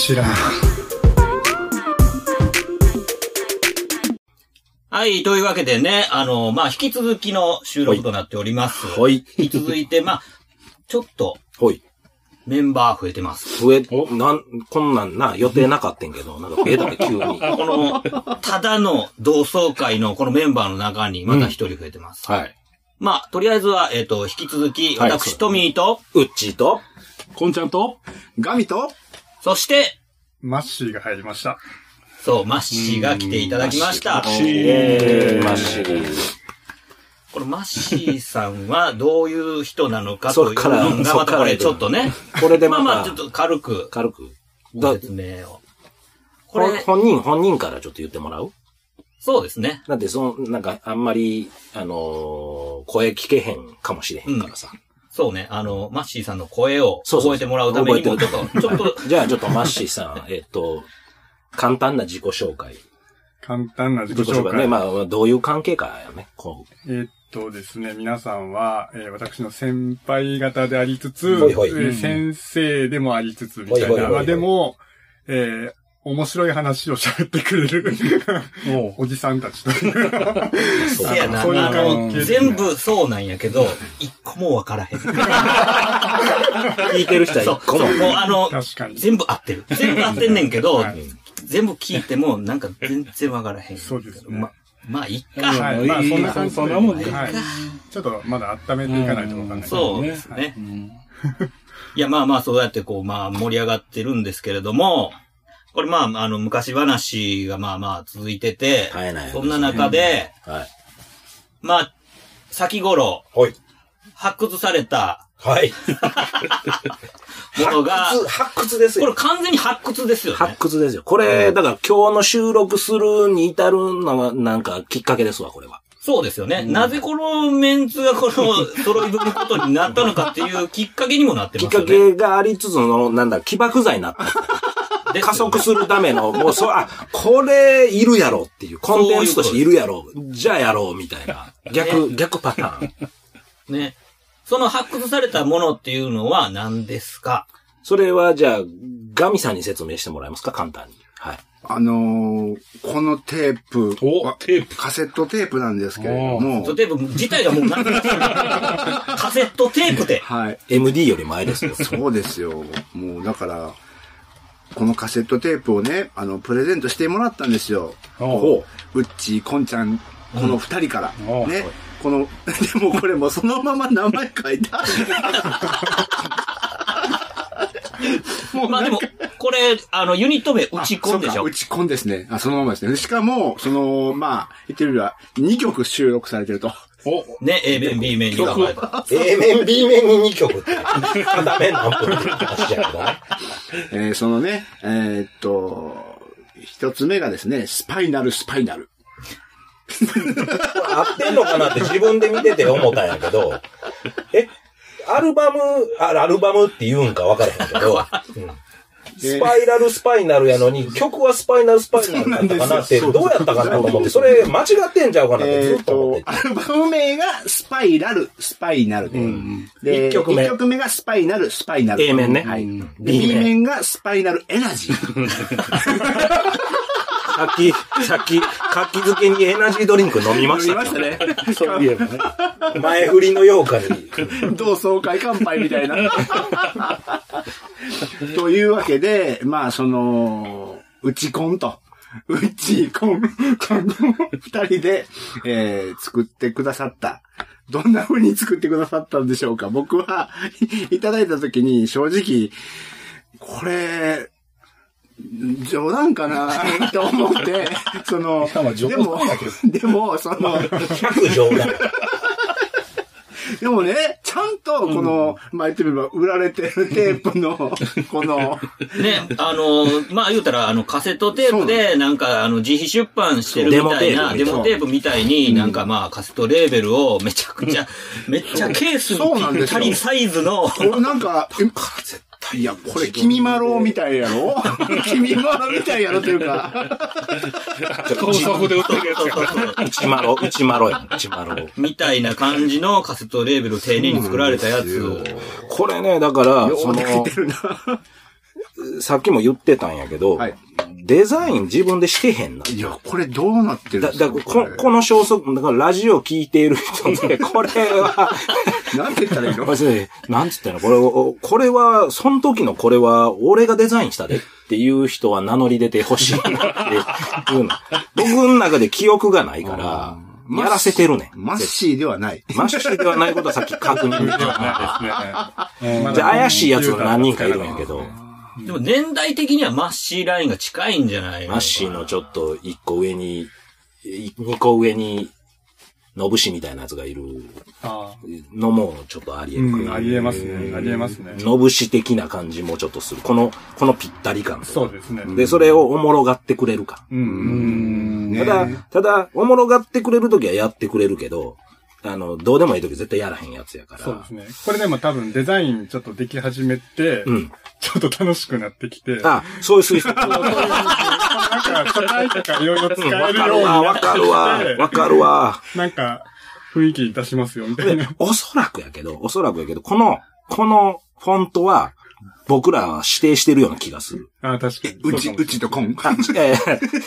知らんはい、というわけでね、あの、まあ、引き続きの収録となっております。はい。引き続いて、まあ、ちょっとほい。メンバー増えてます。上、なん、こんなんな、予定なかったんけど、なんか増えたね、急に。この、ただの同窓会のこのメンバーの中にまた一人増えてます。はい。まあ、とりあえずは、えっ、と、引き続き、はい私、トミーと、うっちーと、こんちゃんとガミとそして、マッシーが入りましたそう、マッシーが来ていただきました。えー、マッシー。このマッシーさんはどういう人なのかというのが、そっからまたこれちょっとね、これでまあまあ、ちょっと軽く軽く。ごだ説明を。ここれれ、、本人、本人からちょっと言ってもらう？そうですね。だって、その、なんか、あんまり、あのー声聞けへんかもしれへんからさ。そうね、あの、マッシーさんの声を覚えてもらうためにも、ちょ覚っと、ちょっと、じゃあ、ちょっとマッシーさん、えっと、簡単な自己紹介。簡単な自己自己紹介ね。まあ、どういう関係かやね。こう。えーっとですね皆さんは、えー私の先輩方でありつつ、ほいほいえー先生でもありつつみたいなまあでも、えー面白い話を喋ってくれるおじさんたちと。そう。せやな、そういうあの、全部そうなんやけど、一個もわからへん。聞いてる人はそう一個も。そうもうあの、全部合ってる。全部合ってんねんけど、はい。全部聞いてもなんか全然わからへん。そうですね。ま、まあ、いっか。はい。まあそんな感じで。そんなもんねはい、ちょっとまだ温めていかないとわかんない。そうですね。いや、まあまあ、そうやってこう、まあ、盛り上がってるんですけれども、これまあ、あの、昔話がまあまあ続いてて、絶えないそんな中で、はい。まあ、先頃、はい。発掘されたはい。ものが、発掘、発掘ですよこれ。完全に発掘ですよ発ね。掘ですよ。これ、だから今日の収録するに至るのは、なんかきっかけですわ、これは。そうですよね。なぜこのメンツがこの揃い踏むことになったのかっていうきっかけにもなってきっかますよね。けがありつつの、なんだ、起爆剤になった。加速するための、もう、そう、あ、これ、いるやろっていう、コンテンツとしているやろじゃあやろう、みたいな。逆、逆パターン。ね。その発掘されたものっていうのは何ですか？それは、じゃあ、ガミさんに説明してもらえますか、簡単に。はい。あのーこのテープおはテープカセットテープなんですけれどもテープ自体がもうなくなってるカセットテープで。はい MD より前ですよ。そうですよもうだからこのカセットテープをねあのプレゼントしてもらったんですよ。おう。うっちーこんちゃんこの二人から、うん。ね。この でもこれもうそのまま名前書いてあるもうまあでも、これ、あの、ユニット名、打ち込んでしょ？打ち込んですね。あ、そのままですね。しかも、その、まあ、言ってみれば、2曲収録されてると。おね、A 面、B 面に分かれた。A 面、B 面に2曲って。片面何分って話やけどね。えーそのね、えーっと、一つ目がですね、スパイナル、スパイナル。合ってんのかなって自分で見てて思ったんやけど、え、アルバム、あアルバムって言うんか分からへんけど、うんスパイラルスパイナルやのに、曲はスパイナルスパイナルだったかなって、どうやったかなと思って、それ間違ってんちゃうかなってずえーっっと思って、とアルバム名がスパイラル、スパイナルで。で、一曲目一曲目がスパイナル、スパイナル。A 面ね B 面がスパイナルエナジー。さっき、さっき、活気づけにエナジードリンク飲みましたね。そういえばね。前振りのようかに。同窓会乾杯みたいな。というわけで、まあ、その、うちコンと、うちコン、この二人で、えー作ってくださった。どんな風に作ってくださったんでしょうか僕は、いいただいた時に正直、これ、冗談かなと思って、その、でもでも、その、100冗談。でもね、ちゃんと、この、まあ言ってみれば、売られてるテープの、この、ね、あの、まあ言うたら、あの、カセットテープで、なんか、あの、自費出版してるみたいな、デデモモテープみたいに、なんかまあ、カセットレーベルをめちゃくちゃ、めっちゃケースそうなんにぴっですよ。たりサイズの、俺なんか、えいや、これ、君まろみたいやろ？君まろみたいやろというか、高速で売ってるやつやから。内まろ、内まろや。内まろ。みたいな感じのカセットレーベルを丁寧に作られたやつを。これね、だから、そのて、るな。さっきも言ってたんやけど、はいデザイン自分でしてへんの。いや、これどうなってるんだ、ですかだここの消息、だからラジオ聞いている人で、これは、なんて言ったらいいの？こ れなんつったの？これを、これは、その時のこれは、俺がデザインしたでっていう人は名乗り出てほしいなっていうの。僕の中で記憶がないから、やらせてるねん。マッシーではない。マッシュではないことはさっき確認できた。ですね。じゃあ怪しい奴が何人かいるんやけど、でも年代的にはマッシーラインが近いんじゃないのマッシーのちょっと一個上に、い二個上に、のぶしみたいなやつがいるあのもちょっとありあ、うん、得る。ありえますね。ありえますね。のぶし的な感じもちょっとする。この、このぴったり感とそうですね。で、それをおもろがってくれるか。うん、うん。ねただ、ただ、おもろがってくれるときはやってくれるけど、あの、どうでもいいとき絶対やらへんやつやから。そうですね。これでも多分デザインちょっとでき始めて、うん。ちょっと楽しくなってきて、あ、そういう推測。なんか、書体とかいろいろ使えるようにわかるわ、わかるわ。なんか、雰囲気出しますよ、みたいでな。、おそらくやけど、おそらくやけど、この、このフォントは、僕らは指定してるような気がする。ああ、確かに。うち、うちとコン。あ、え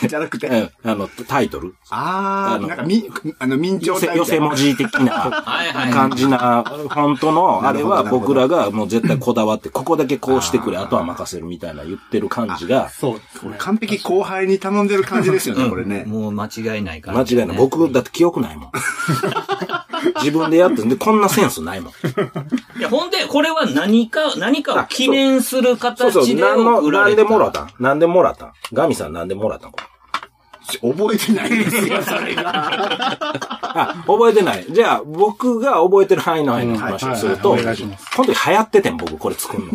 え じゃなくて。ええあの、タイトル。あー、あのなんかみ、あの、明朝寄せ、寄せ文字的な はいはい。感じな、フォントの、あれは僕らがもう絶対こだわって、ここだけこうしてくれ、あとは任せるみたいな言ってる感じが、そう。完璧後輩に頼んでる感じですよね、これね。もう間違いないから、間違いない。僕、だって記憶ないもん。自分でやってんで、こんなセンスないもん。いや、ほんで、これは何か、何かを記念するそうそう、形でもらったん？なんでもらったん？ガミさんなんでもらったん？これ。覚えてないですよ、それが。あ、覚えてない。じゃあ、僕が覚えてる範囲の範囲の話をすると、はいはいはいお願いします本当に流行っててん、僕、これ作るの。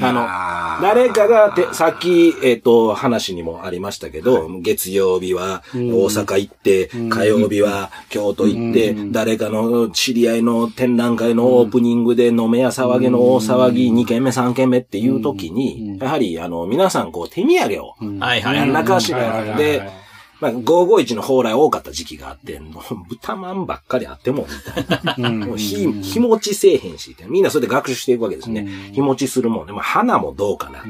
あ あの、誰かがて、さっき、えっ、と、話にもありましたけど、月曜日は大阪行って、火曜日は京都行って、誰かの知り合いの展覧会のオープニングで飲めや騒げの大騒ぎ、2軒目3軒目っていう時に、やはり、あの、皆さん、こう、手土産を、はいはい。やんなかしはいはいはいら。で、まあ、551の蓬莱多かった時期があって、もう豚まんばっかりあっても、みたいな。もう日、日持ちせえへんし、みんなそれで学習していくわけですね。日持ちするもんで、まあ、花もどうかなと。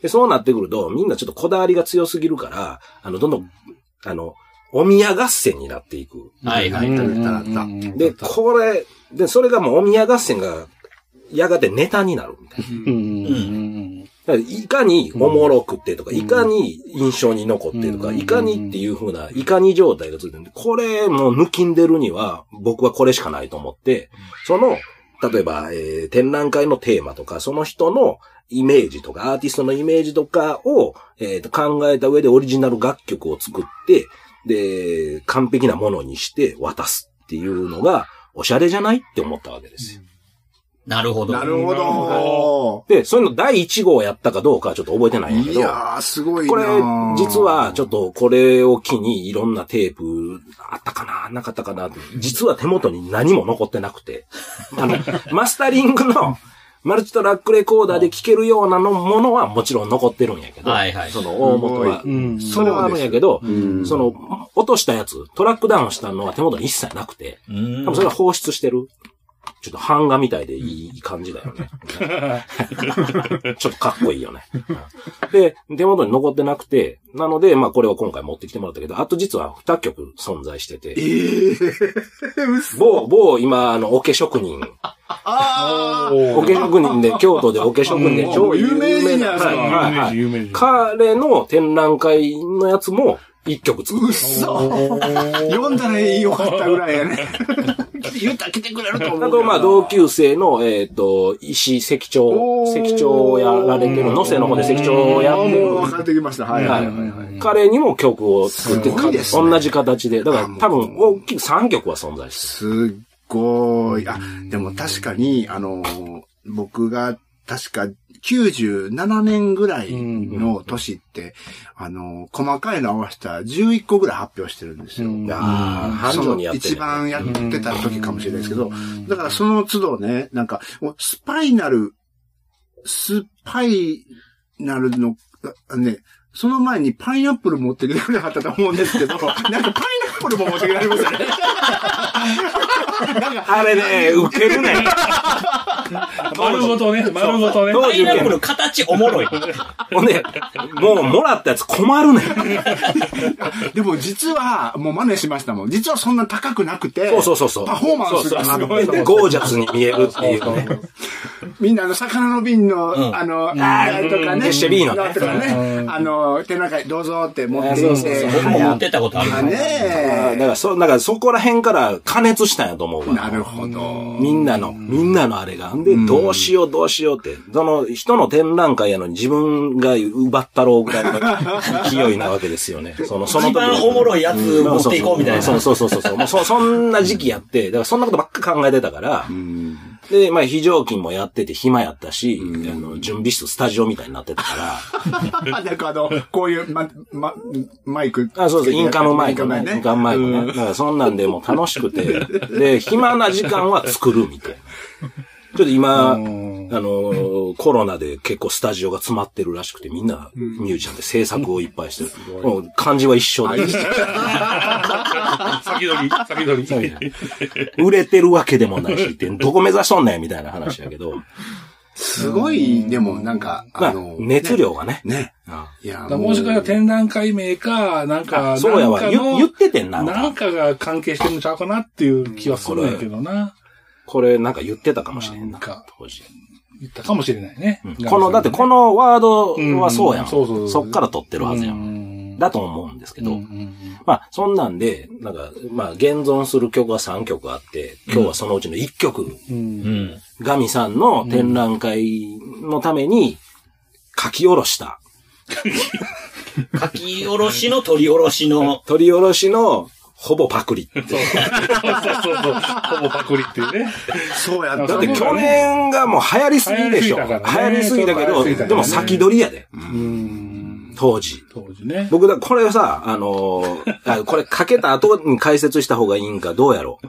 で、そうなってくると、みんなちょっとこだわりが強すぎるから、あの、どんどん、あの、お宮合戦になっていく。はいはい。で、これ、で、それがもうお宮合戦が、やがてネタになるみたいな。いかにおもろくってとか、いかに印象に残ってとか、いかにっていう風な、いかに状態がついてる。んで、これもう抜きんでるには、僕はこれしかないと思って、その、例えば、えー展覧会のテーマとか、その人のイメージとか、アーティストのイメージとかを、えーと考えた上でオリジナル楽曲を作って、で、完璧なものにして渡すっていうのが、おしゃれじゃないって思ったわけですよ。なるほど。なるほど。で、そういうの第1号やったかどうかはちょっと覚えてないんだけど、いやー、すごいなこれ、実は、ちょっとこれを機にいろんなテープ、あったかななかったかなって実は手元に何も残ってなくて。あの、マスタリングの、マルチトラックレコーダーで聴けるようなのものはもちろん残ってるんやけど、はいはいその大元は。んそれはあるんやけど、んその、落としたやつ、トラックダウンしたのは手元に一切なくて、うん多分それは放出してる。ちょっと版画みたいでいい感じだよね。ちょっとかっこいいよね。で、手元に残ってなくて、なので、まあこれは今回持ってきてもらったけど、あと実は2曲存在してて、某、某今、あの、桶職人、あ桶職人で、京都で桶職人で超有名な、有名人やはいはいはい。有名人。彼の展覧会のやつも1曲作る。ー嘘読んだらよかったぐらいやね。言ったら来てくれると思う。あと、まあ、同級生の、えっ、と、石石長石長をやられてる、野瀬の方で石長をやってる。もう分かってきました。はいはいはいはい。彼にも曲を作って、すごいですね同じ形で。だから多分、大きく3曲は存在してすっごい。あ、でも確かに、あの、僕が確か97年ぐらいの年って、あの、細かいの合わせたら11個ぐらい発表してるんですよ。ああ、繁その盛にやってる、一番やってた時かもしれないですけど、だからその都度ね、なんか、もうスパイナル、スパイナルの、あね、その前にパイナップル持ってきてくれなかったと思うんですけど、なんかパイナップルも持ってきてくれましたね。あれね、ウケるね。丸ごとね、丸ごとね。当時パイナップル形おもろい。ほんで、もうもらったやつ困るねん。でも実は、もう真似しましたもん。実はそんな高くなくて、そうそうそうそう。パフォーマンスがあのそうそうでゴージャスに見えるっていうね。みんなあの、魚の瓶の、うんあの、あーとかね。シェビーノねとかね。あの、手中にどうぞって持ってきて。僕も持ってったことある。あねだから、そ、だからそこら辺から加熱したんやと思うわ。なるほど。みんなの、みんなのあれが。んで、どうしようどうしようって。その、人の展覧会やのに自分が奪ったろうぐらいの 勢いなわけですよね。その、その一時番おもろいやつ持っていこうみたいな。そうそうそうそうそう。もうそ、そんな時期やって、だからそんなことばっか考えてたから、で、まあ、非常勤もやってて暇やったし、あの、準備室、スタジオみたいになってたから、なんかあの、こういう、ま、ま、マイク。あそうそう、インカムマイクね。インカムマイクね。だからそんなんでもう楽しくて、で、暇な時間は作るみたいな。ちょっと今、あの、コロナで結構スタジオが詰まってるらしくて、みんなミュージシャンで制作をいっぱいしてる。もう感じは一緒で。先取り、先取り。売れてるわけでもないし、ってどこ目指しとんねんみたいな話やけど、すごい、でもなんか、まああの、、熱量がね。ね。あいや、もしかしたら展覧会名か、なんか、そうやわ。言言っててんな。なんかが関係してるんちゃうかなっていう気はするんやけどな。これなんか言ってたかもしれんななんか。当時。言ったかもしれないね。この、だってこのワードはそうやん。うんそうそうそうそっから取ってるはずや。うんんだと思うんですけど、うんうんまあ、そんなんで、なんか、まあ、現存する曲が3曲あって、今日はそのうちの1曲、うんうん。ガミさんの展覧会のために書き下ろした、書き下ろしの取り下ろしの、取り下ろしのほぼパクリって。そうそうそう。ほぼパクリっていうね。そうやった。だって去年がもう流行りすぎでしょ。流行りすぎた流からね行りすぎたけど、でも先取りやで、うん。当時。当時ね。僕だ、これさ、あのこれかけた後に解説した方がいいんかどうやろう。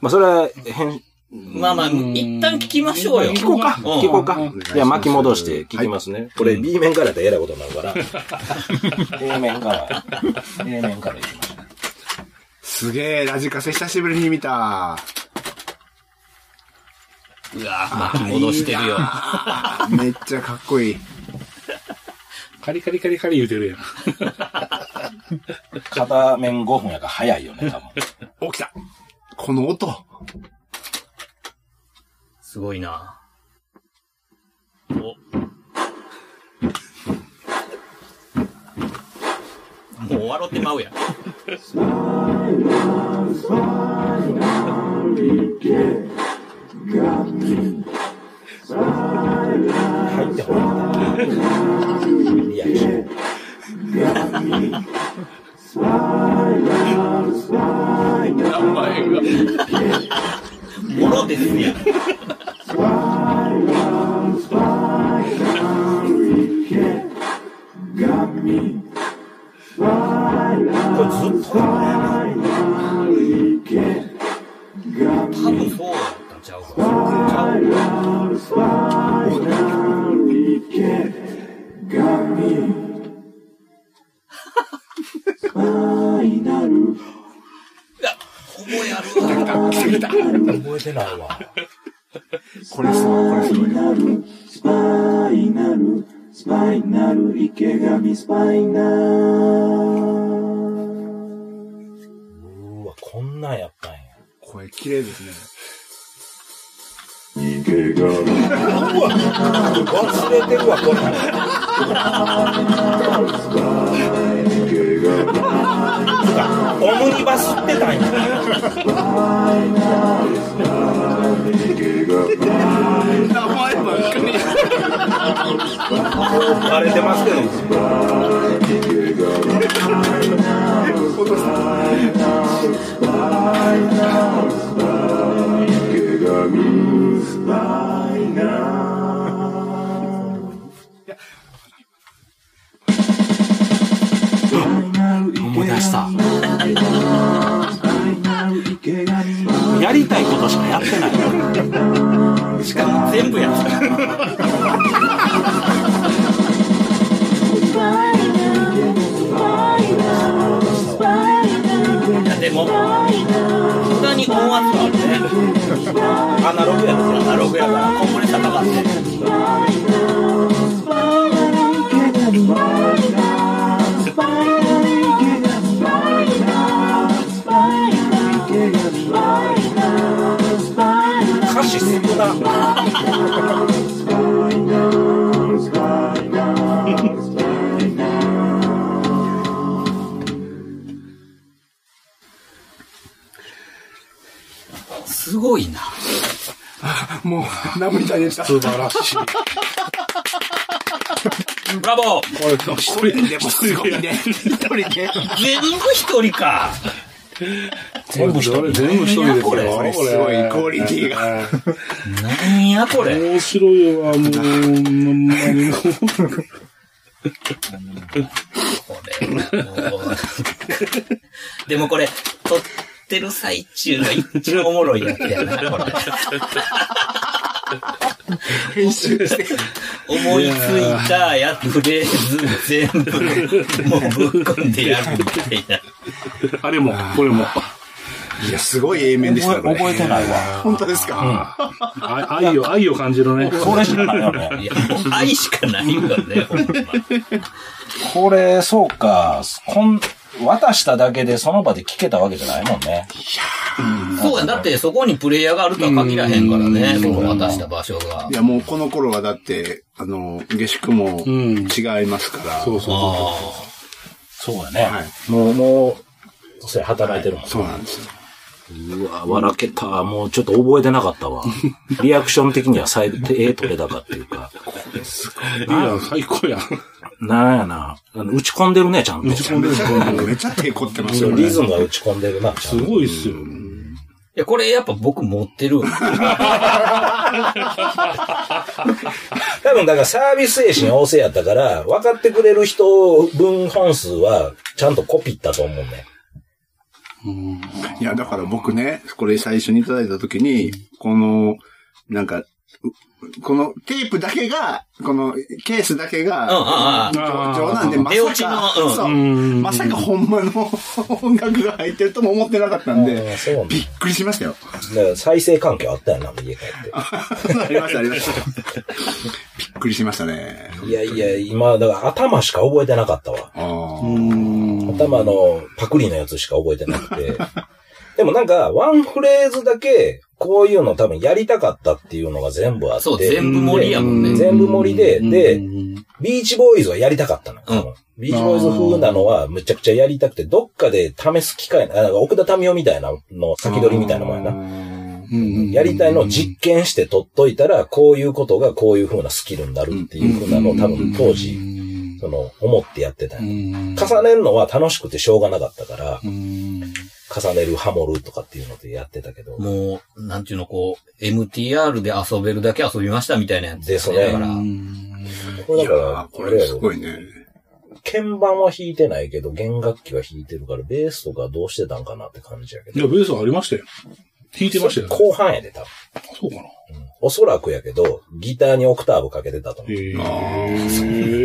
まあ、それは、変、まあまあ、一旦聞きましょうよ。聞こうか。うん聞こうかうん。じゃあ巻き戻して聞きますね。これ B 面からやったらえらいことになるから。A 面から。A 面からいきましょう。すげえ、ラジカセ久しぶりに見た。うわ巻き戻してるよ。めっちゃかっこいい。カリカリカリカリ言うてるやん。片面5分やから早いよね、多分。起きた。この音。すごいな。お。もう終わろってまうやん。入ってほら。リアクション。もろですやん。これずっと。多分そうやったんちゃうか。ちゃういや、ほぼやるわ。覚えてないわ。これすごい、これすごい。うわ、こんなんやったんや。声綺麗ですね。忘れてるわ、こんなん。オムニバスってたんや。名前ばっかり。バレてますけど。思い出した。やりたいことしかやってない。しかも全部やつ。いや、でも、無駄に音圧があるね。アナログやつアナログやから、コンプレッサーかかって。すごいな。もう、涙出た。素晴らしい。ブラボー一人ででもすごいね。一人で。全部一人か。全部一人。全部一人ですよ。これこれすごいクオリティが。何やこれ。面白いわ、もう、ほんまにもう。でもこれ、撮ってる最中が一番おもろいやつやな、これ。編集して。思いついたやフレーズ全部、もうぶっ込んでやるみたいな。あれも、これも。いや、すごい A 面でした覚え覚えてないわ。本当ですか？あ愛を、愛を感じるね。それしかないよね。いや、もう愛しかないわね、ほんま。これ、そうか。こん、渡しただけでその場で聞けたわけじゃないもんね。そうや、だってそこにプレイヤーがあるとは限らへんからね、そこ渡した場所がい。や、もうこの頃はだって、あの、下宿もうん違いますから。そうそうあそそうやね。はい。もう、もう、それ働いてるもん。そうなんですよ。うわ、笑けた。もうちょっと覚えてなかったわ。リアクション的には最低取れ高っていうか。う。いいやん、最高やん。なんやな。あの打ち込んでるね、ちゃんと。打ち込んでる。めっちゃ手凝ってますよね。リズムが打ち込んでるな、ちゃすんとごいっすよ。いや、これやっぱ僕持ってる。多分だからサービス精神旺盛やったから、分かってくれる人分本数はちゃんとコピったと思うね。いや、だから僕ね、これ最初にいただいた時に、この、なんか、うこのテープだけが、このケースだけが、うんうんうん冗談でまさか、まさかほんまの 音楽が入ってるとも思ってなかったんあでびっくりしましたよ。だから再生環境あったよな、家帰っありました、ありました。びっくりしましたね。て。いやいや、今、だから頭しか覚えてなかったわ。あーうん。頭のパクリのやつしか覚えてなくて。でもなんか、ワンフレーズだけ、こういうの多分やりたかったっていうのが全部あって。そう、全部盛りやもんね。全部盛りで、でう、んビーチボーイズはやりたかったの。うんビーチボーイズ風なのはむちゃくちゃやりたくて、どっかで試す機会、あなんか奥田民生みたいなの先取りみたいなもんやな。うんやりたいのを実験して取っといたら、こういうことがこういう風なスキルになるっていう風なのを多分当時、その、思ってやってたうん重ねるのは楽しくてしょうがなかったから、うん重ねる、ハモるとかっていうのでやってたけど。もう、なんていうの、こう、MTR で遊べるだけ遊びましたみたいなやつですねだから、いやこれだから、ーこれすごいね。鍵盤は弾いてないけど、弦楽器は弾いてるから、ベースとかどうしてたんかなって感じやけど。いや、ベースはありましたよ。弾いてましたよね。後半やで、多分。そうかな。おそらくやけど、ギターにオクターブかけてたと思う。へ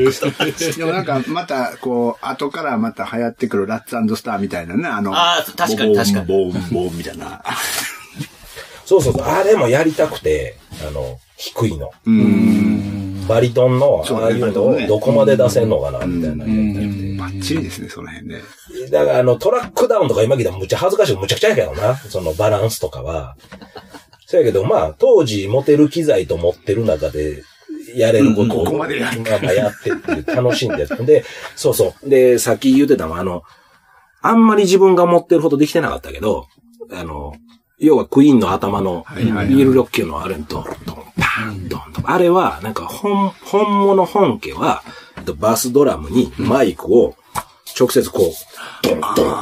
でもなんか、また、こう、後からまた流行ってくるラッツスターみたいなね、あの、あー確かに確かにボンボンボンみたいな。そうそうそう、あれもやりたくて、あの、低いの。うん。バリトンの、ああいうのをどこまで出せんのかな、みたいな。バッチリですね、その辺ね。だから、あの、トラックダウンとか今聞いたらむっちゃ恥ずかしい、むちゃくちゃやけどな。そのバランスとかは。そうやけど、まあ、当時持てる機材と持ってる中で、やれることを、うんここまでやあまあやってって楽しんでやって。で、そうそう。で、さっき言ってたのは、あの、あんまり自分が持ってるほどできてなかったけど、あの、要はクイーンの頭のビールロッキーのあれ、ドンドン、パン、ドンドン。あれは、なんか本、本物本家は、バスドラムにマイクを直接こう、ドンドン、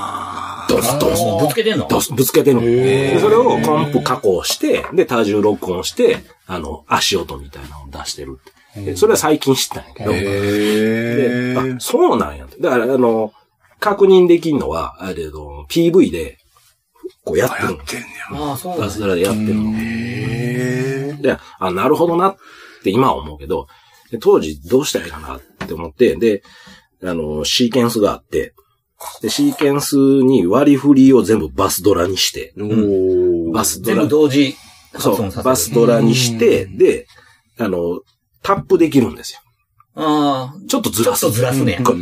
ドスドスもうぶつけてんの？ドスぶつけてるの。でそれをコンプ加工して、で、多重録音して、あの、足音みたいなのを出してるって。でそれは最近知ったんやけど、で、あ、そうなんや。だから、あの、確認できるのは、あれど、PV で、こうやってるの。てんねああ、そうなんだバスドラでやってるの。で、あ、なるほどなって今は思うけど、で当時どうしたらいいかなって思って、で、あの、シーケンスがあって、で、シーケンスに割り振りを全部バスドラにして、おバスドラ全部、同時発そう。バスドラにして、で、あの、タップできるんですよ。ああ、ちょっとずちょっらす。とずらすね。こう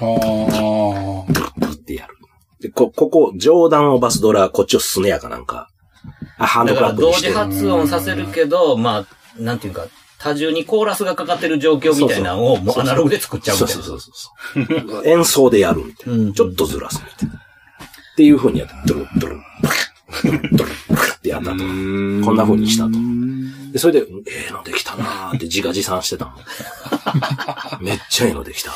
ああ。ってやる。で、こ、ここ、上段をバスドラ、こっちをスネアかなんか、あ、ハンドクラップにして。発音させるけど、まあ、なんていうか、多重にコーラスがかかってる状況みたいなのをもうアナログで作っちゃうみたいな。そうそうそうそう。演奏でやるみたいな。うんちょっとずらすみたいな。っていう風にやって、ドゥルッドゥルッ、ドゥルッドゥルッってやったと。こんな風にしたと。で、それで、ええのできたなーって自画自賛してたの。めっちゃええのできた。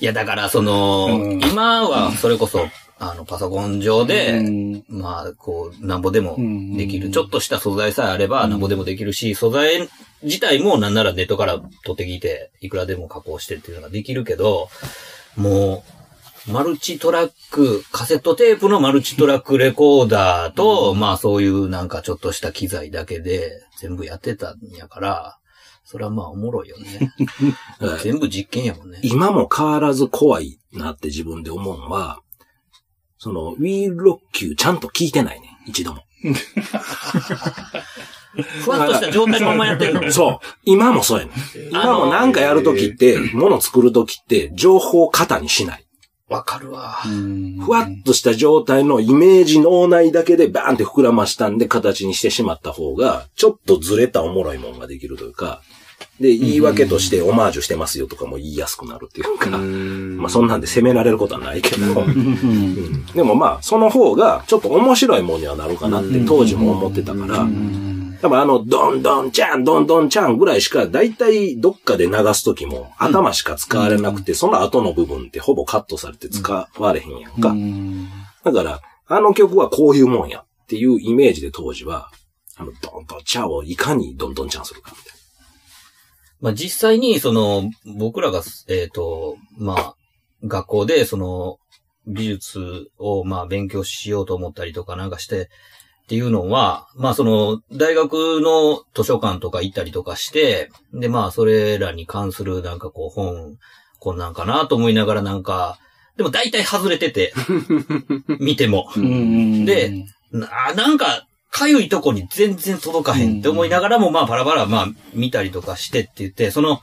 いや、だから、その、うん今は、それこそ、あの、パソコン上で、うんまあ、こう、なんぼでもできる。うんちょっとした素材さえあれば、なんぼでもできるし、素材自体もなんならネットから取ってきて、いくらでも加工してっていうのができるけど、もう、マルチトラック、カセットテープのマルチトラックレコーダーと、まあそういうなんかちょっとした機材だけで全部やってたんやから、それはまあおもろいよね。は い全部実験やもんね。今も変わらず怖いなって自分で思うのは、その、ウィーロッキューちゃんと聞いてないね。一度も。ふわっとした状態のままやってるの。そう。今もそうやねん。今もなんかやるときって、物作るときって、情報を型にしない。わかるわ。ふわっとした状態のイメージ脳内だけでバーンって膨らましたんで形にしてしまった方が、ちょっとずれたおもろいもんができるというか、で、言い訳としてオマージュしてますよとかも言いやすくなるっていうか、まあそんなんで責められることはないけど、うん。でもまあその方がちょっと面白いもんにはなるかなって当時も思ってたから、多分あの、ドンドンチャン、ドンドンチャンぐらいしか、だいたいどっかで流すときも、頭しか使われなくて、その後の部分ってほぼカットされて使われへんやんか。だから、あの曲はこういうもんやっていうイメージで当時は、あの、ドンドンチャンをいかにドンドンチャンするかみたいまあ実際に、その、僕らが、えっ、と、まあ、学校で、その、美術を、まあ、勉強しようと思ったりとかなんかして、っていうのは、まあ、その、大学の図書館とか行ったりとかして、で、まあ、それらに関する、なんかこう、本、こんなんかなと思いながらなんか、でも大体外れてて、見ても。で、ななんか、かゆいとこに全然届かへんって思いながらも、まあ、バラバラ、まあ、見たりとかしてって言って、その、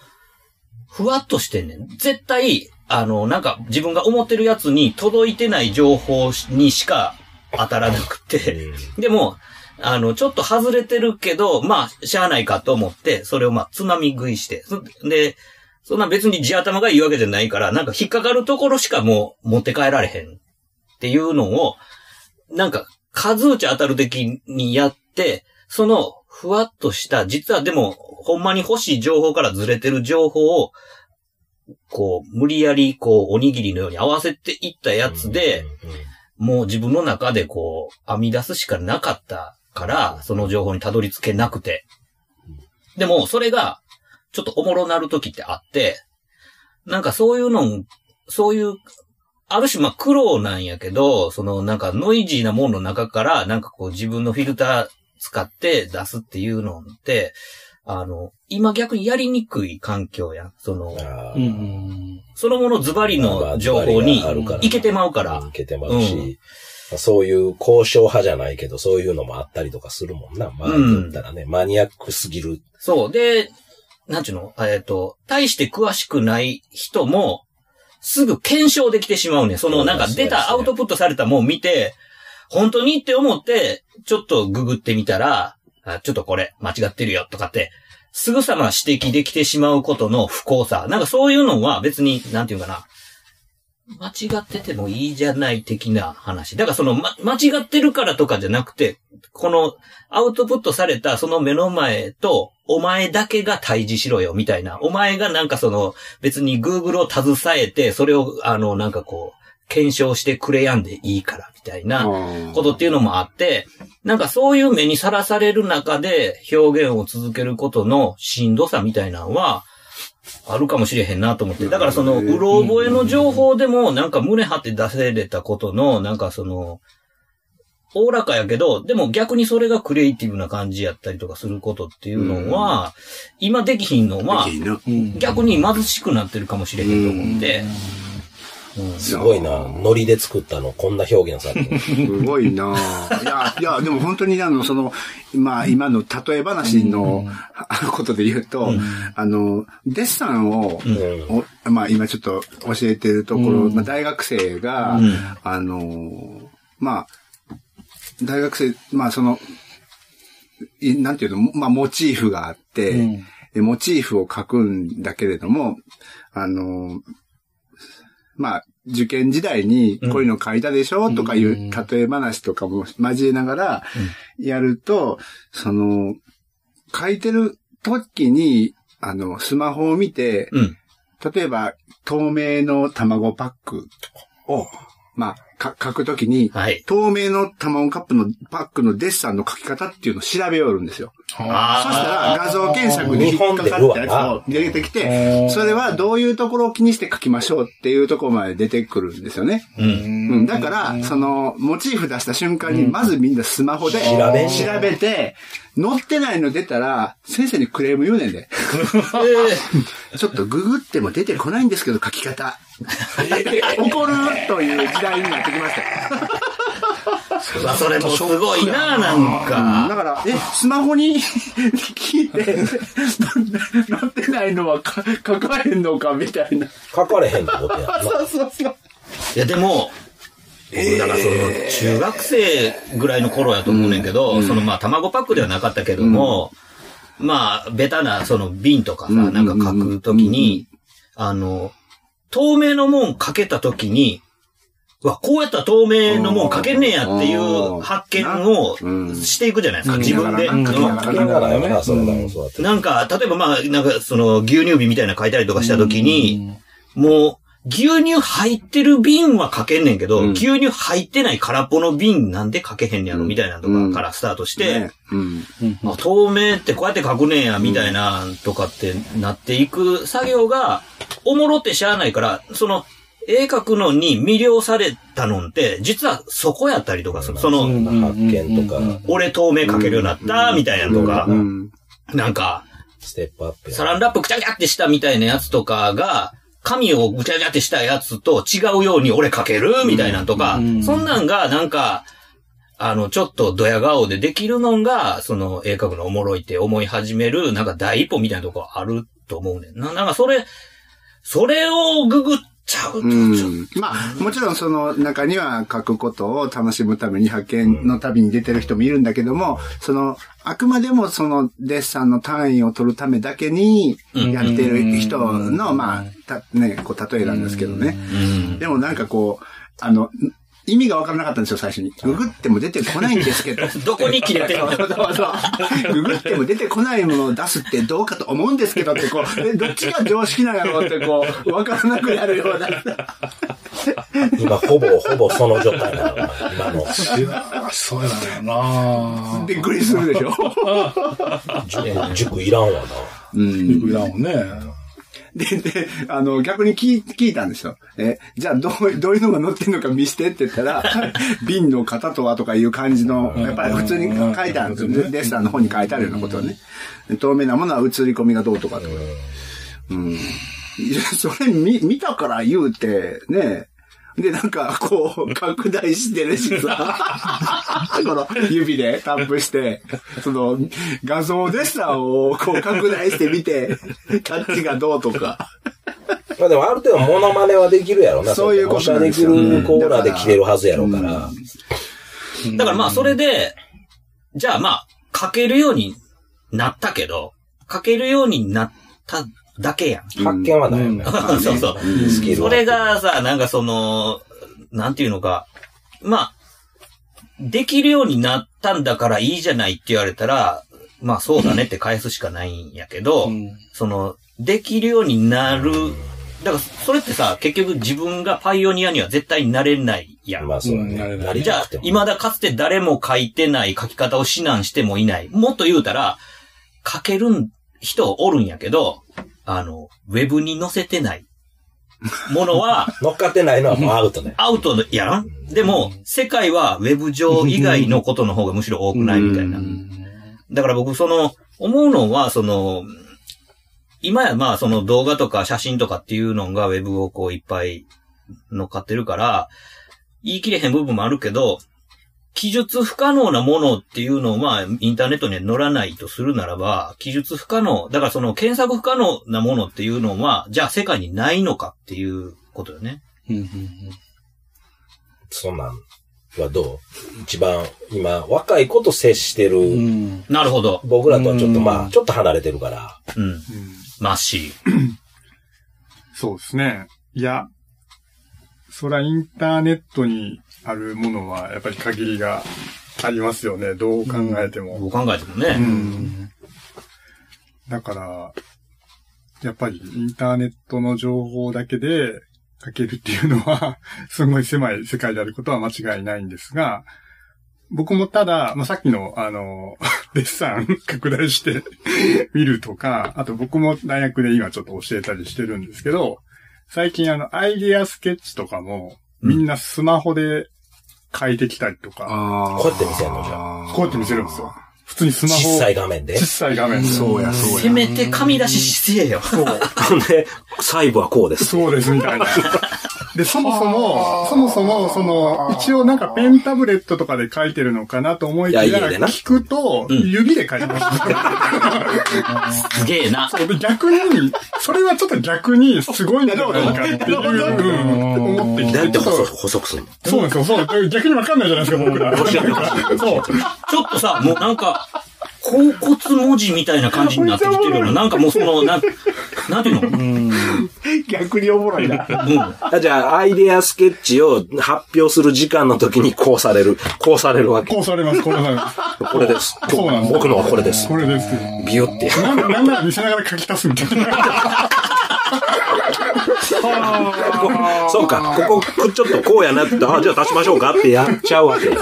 ふわっとしてんねん。絶対、あの、なんか、自分が思ってるやつに届いてない情報にしか当たらなくて、でも、あの、ちょっと外れてるけど、まあ、しゃあないかと思って、それをまあ、つまみ食いして、そで、そんな別に地頭がいいわけじゃないから、なんか引っかかるところしかもう持って帰られへんっていうのを、なんか、数打ち当たる的にやって、その、ふわっとした、実はでも、ほんまに欲しい情報からずれてる情報を、こう、無理やり、こう、おにぎりのように合わせていったやつで、もう自分の中でこう、編み出すしかなかったから、その情報にたどり着けなくて。でも、それが、ちょっとおもろなる時ってあって、なんかそういうの、そういう、ある種まあ苦労なんやけど、そのなんかノイジーなものの中から、なんかこう自分のフィルター使って出すっていうのって、あの、今逆にやりにくい環境やん。その、あーそのものズバリの情報にいけてまうからい。けてまうし、うんまあそういう交渉派じゃないけど、そういうのもあったりとかするもんな。まあ、うん言ったらね、マニアックすぎる。そう。で、なんちゅうの？えっ、と、大して詳しくない人も、すぐ検証できてしまうね。その、なんか出た、アウトプットされたもん見て、本当にって思って、ちょっとググってみたら、あちょっとこれ間違ってるよとかって、すぐさま指摘できてしまうことの不幸さ。なんかそういうのは別に、なんていうかな。間違っててもいいじゃない的な話。だからその、ま、間違ってるからとかじゃなくて、このアウトプットされたその目の前と、お前だけが対峙しろよ、みたいな。お前がなんかその、別に Google を携えて、それを、あの、なんかこう、検証してくれやんでいいから、みたいなこことっていうのもあって、なんかそういう目にさらされる中で表現を続けることのしんどさみたいなのは、あるかもしれへんなと思って。だからその、うろ覚えの情報でも、なんか胸張って出せれたことの、なんかその、おおらかやけど、でも逆にそれがクリエイティブな感じやったりとかすることっていうのは、今できひんのは。逆に貧しくなってるかもしれへんと思って。すごいな。ノリで作ったの、こんな表現されてる。すごいな。ぁいや、いや、でも本当にあの、その、まあ、今の例え話の、あのことで言うと、あの、デッサンを、おまあ、今ちょっと教えてるところ、まあ、大学生が、うん。あの、まあ、大学生、まあ、その、いなんていうの、まあ、モチーフがあって、でモチーフを描くんだけれども、あの、まあ、受験時代にこういうの書いたでしょ、とかいう例え話とかも交えながらやると、その、書いてる時に、あの、スマホを見て、うん。例えば、透明の卵パック。を、まあ、か書くときに、はい。透明の卵カップのパックのデッサンの書き方っていうのを調べよるんですよ。そしたら画像検索で引っかかったやつを出てきて、それはどういうところを気にして書きましょうっていうところまで出てくるんですよね。うん。うん、だから、その、モチーフ出した瞬間に、まずみんなスマホで調べて、載ってないの出たら、先生にクレーム言うねんで。ちょっとググっても出てこないんですけど、書き方。怒るという時代になってきましたそれもすごいな、なんだか。から、え、スマホに 聞いて、載ってないのはか書かへんのかみたいな。書かれへんってことやな。そうそうそう。いや、でも、僕だからその、中学生ぐらいの頃やと思うねんけど、そのまあ、卵パックではなかったけども、まあ、ベタな、その瓶とかさ、うんなんか書くときに、あの、透明のもんかけたときに、うわ、こうやったら透明のもんかけんねやっていう発見をうん。していくじゃないですか、自分で。なんか、例えばまあ、なんかその牛乳瓶みたいなの書いたりとかしたときに、もう、牛乳入ってる瓶は書けんねんけど、うん。牛乳入ってない空っぽの瓶なんで書けへんねやろ、みたいなとかからスタートして、透明ってこうやって書くねんや、みたいなとかってなっていく作業が、おもろってしゃあないから、その、絵描くのに魅了されたのって、実はそこやったりとかする。その、発見とか、俺透明描けるようになった、みたいなのとかう、ん。なんか、ステップアップやサランラップぐちゃぐちゃってしたみたいなやつとかが、紙をぐちゃぐちゃってしたやつと違うように俺描けるみたいなとか、そんなんがなんか、あの、ちょっとドヤ顔でできるのが、その、絵描くのおもろいって思い始める、なんか第一歩みたいなとこあると思うねんな。なんかそれ、それをググっちゃうと、ちょっうん。まあ、もちろんその中には書くことを楽しむために派遣の旅に出てる人もいるんだけども、その、あくまでもそのデッサンの単位を取るためだけにやってる人の、まあ、たね、こう、例えなんですけどね。うん。でもなんかこう、あの、意味がわからなかったんですよ、最初に。ググっても出てこないんですけど。どこに切れてるの？ググっても出てこないものを出すってどうかと思うんですけどって、こう、えどっちが常識なんやろうって、こう、わからなくなるような。今、ほぼ、ほぼその状態なのな、今の。そうやなよびっくりするでしょ。塾塾いらんわな。うん。な。いらんもんね。で、で、あの、逆に聞い聞いたんですよ。え、じゃあどう、どういうのが載ってんのか見してって言ったら、瓶の型とはとかいう感じの、やっぱり普通に書いてあるんですよ。デッサンの方に書いてあるようなことをね。透明なものは映り込みがどうとかとか。うん。いやそれ見、見たから言うて、ね。で、なんか、こう、拡大してるしさ、この指でタップして、その、画像デッサンをこう拡大してみて、タッチがどうとか。まあでもある程度モノマネはできるやろな。そういうことなんできですよるコーナーで切れるはずやろうから。だからまあそれで、じゃあまあ、書けるようになったけど、書けるようになっただけやん。発見はないよね。そうそう。スキルはそれがさ、なんかその、なんていうのか、まあ、できるようになったんだからいいじゃないって言われたら、まあそうだねって返すしかないんやけど、その、できるようになるだから、それってさ、結局自分がパイオニアには絶対になれないやん。まあそうだね。ないじゃあ。未だかつて誰も書いてない書き方を指南してもいない。もっと言うたら、書ける人おるんやけど、あの、ウェブに載せてないものは、乗っかってないのはもうアウトね。アウトやん？でも、世界はウェブ上以外のことの方がむしろ多くないみたいな。だから僕、その、思うのは、その、今やまあ、その動画とか写真とかっていうのがウェブをこういっぱい乗っかってるから、言い切れへん部分もあるけど、記述不可能なものっていうのをまあ、インターネットには載らないとするならば、記述不可能、だからその検索不可能なものっていうのは、じゃあ世界にないのかっていうことよね。うんうんそんなんはどう？一番今、若い子と接してる、うん。なるほど。僕らとはちょっとまあ、うんちょっと離れてるから。うん。うんマッシそうですね。いや、そらインターネットにあるものはやっぱり限りがありますよね。どう考えてー。も。どう考えてもね。うんだから、やっぱりインターネットの情報だけで書けるっていうのは、すごい狭い世界であることは間違いないんですが、僕もただ、まあ、さっきの、あの、デッサン拡大して 見るとか、あと僕も大学で今ちょっと教えたりしてるんですけど、最近あの、アイディアスケッチとかも、みんなスマホで書いてきたりとか、あこうやって見せんのじゃあこうやって見せるんですよ。普通にスマホ小さい画面で小。さい画面で。そうや、そうや。せめて紙出ししてよ。そう。で、細部はこうです。そうです、みたいな。で、そもそも、そもそも、その、一応なんかペンタブレットとかで書いてるのかなと思いきや、聞くと、うん指で書いてました。すげえな。逆に、それはちょっと逆にすごいんじゃないかっていう、うん思ってきて、だって細ちょっと、細くすんの？そうなんですよ、そう。逆にわかんないじゃないですか、僕ら。そう。ちょっとさ、もうなんか、甲骨文字みたいな感じになってきてるよな。なんかもうその、なん、なんていうの？逆におもろいな。うん。あじゃあ、アイデアスケッチを発表する時間の時にこうされる。こうされるわけ。こうされます、こうされます。これです。そうなんです僕のはこれです。これです。ビュって。なんなんなら見せながら書き足すみたいな。そうか、ここ、ちょっとこうやなって、あ、じゃあ足しましょうかってやっちゃうわけ。で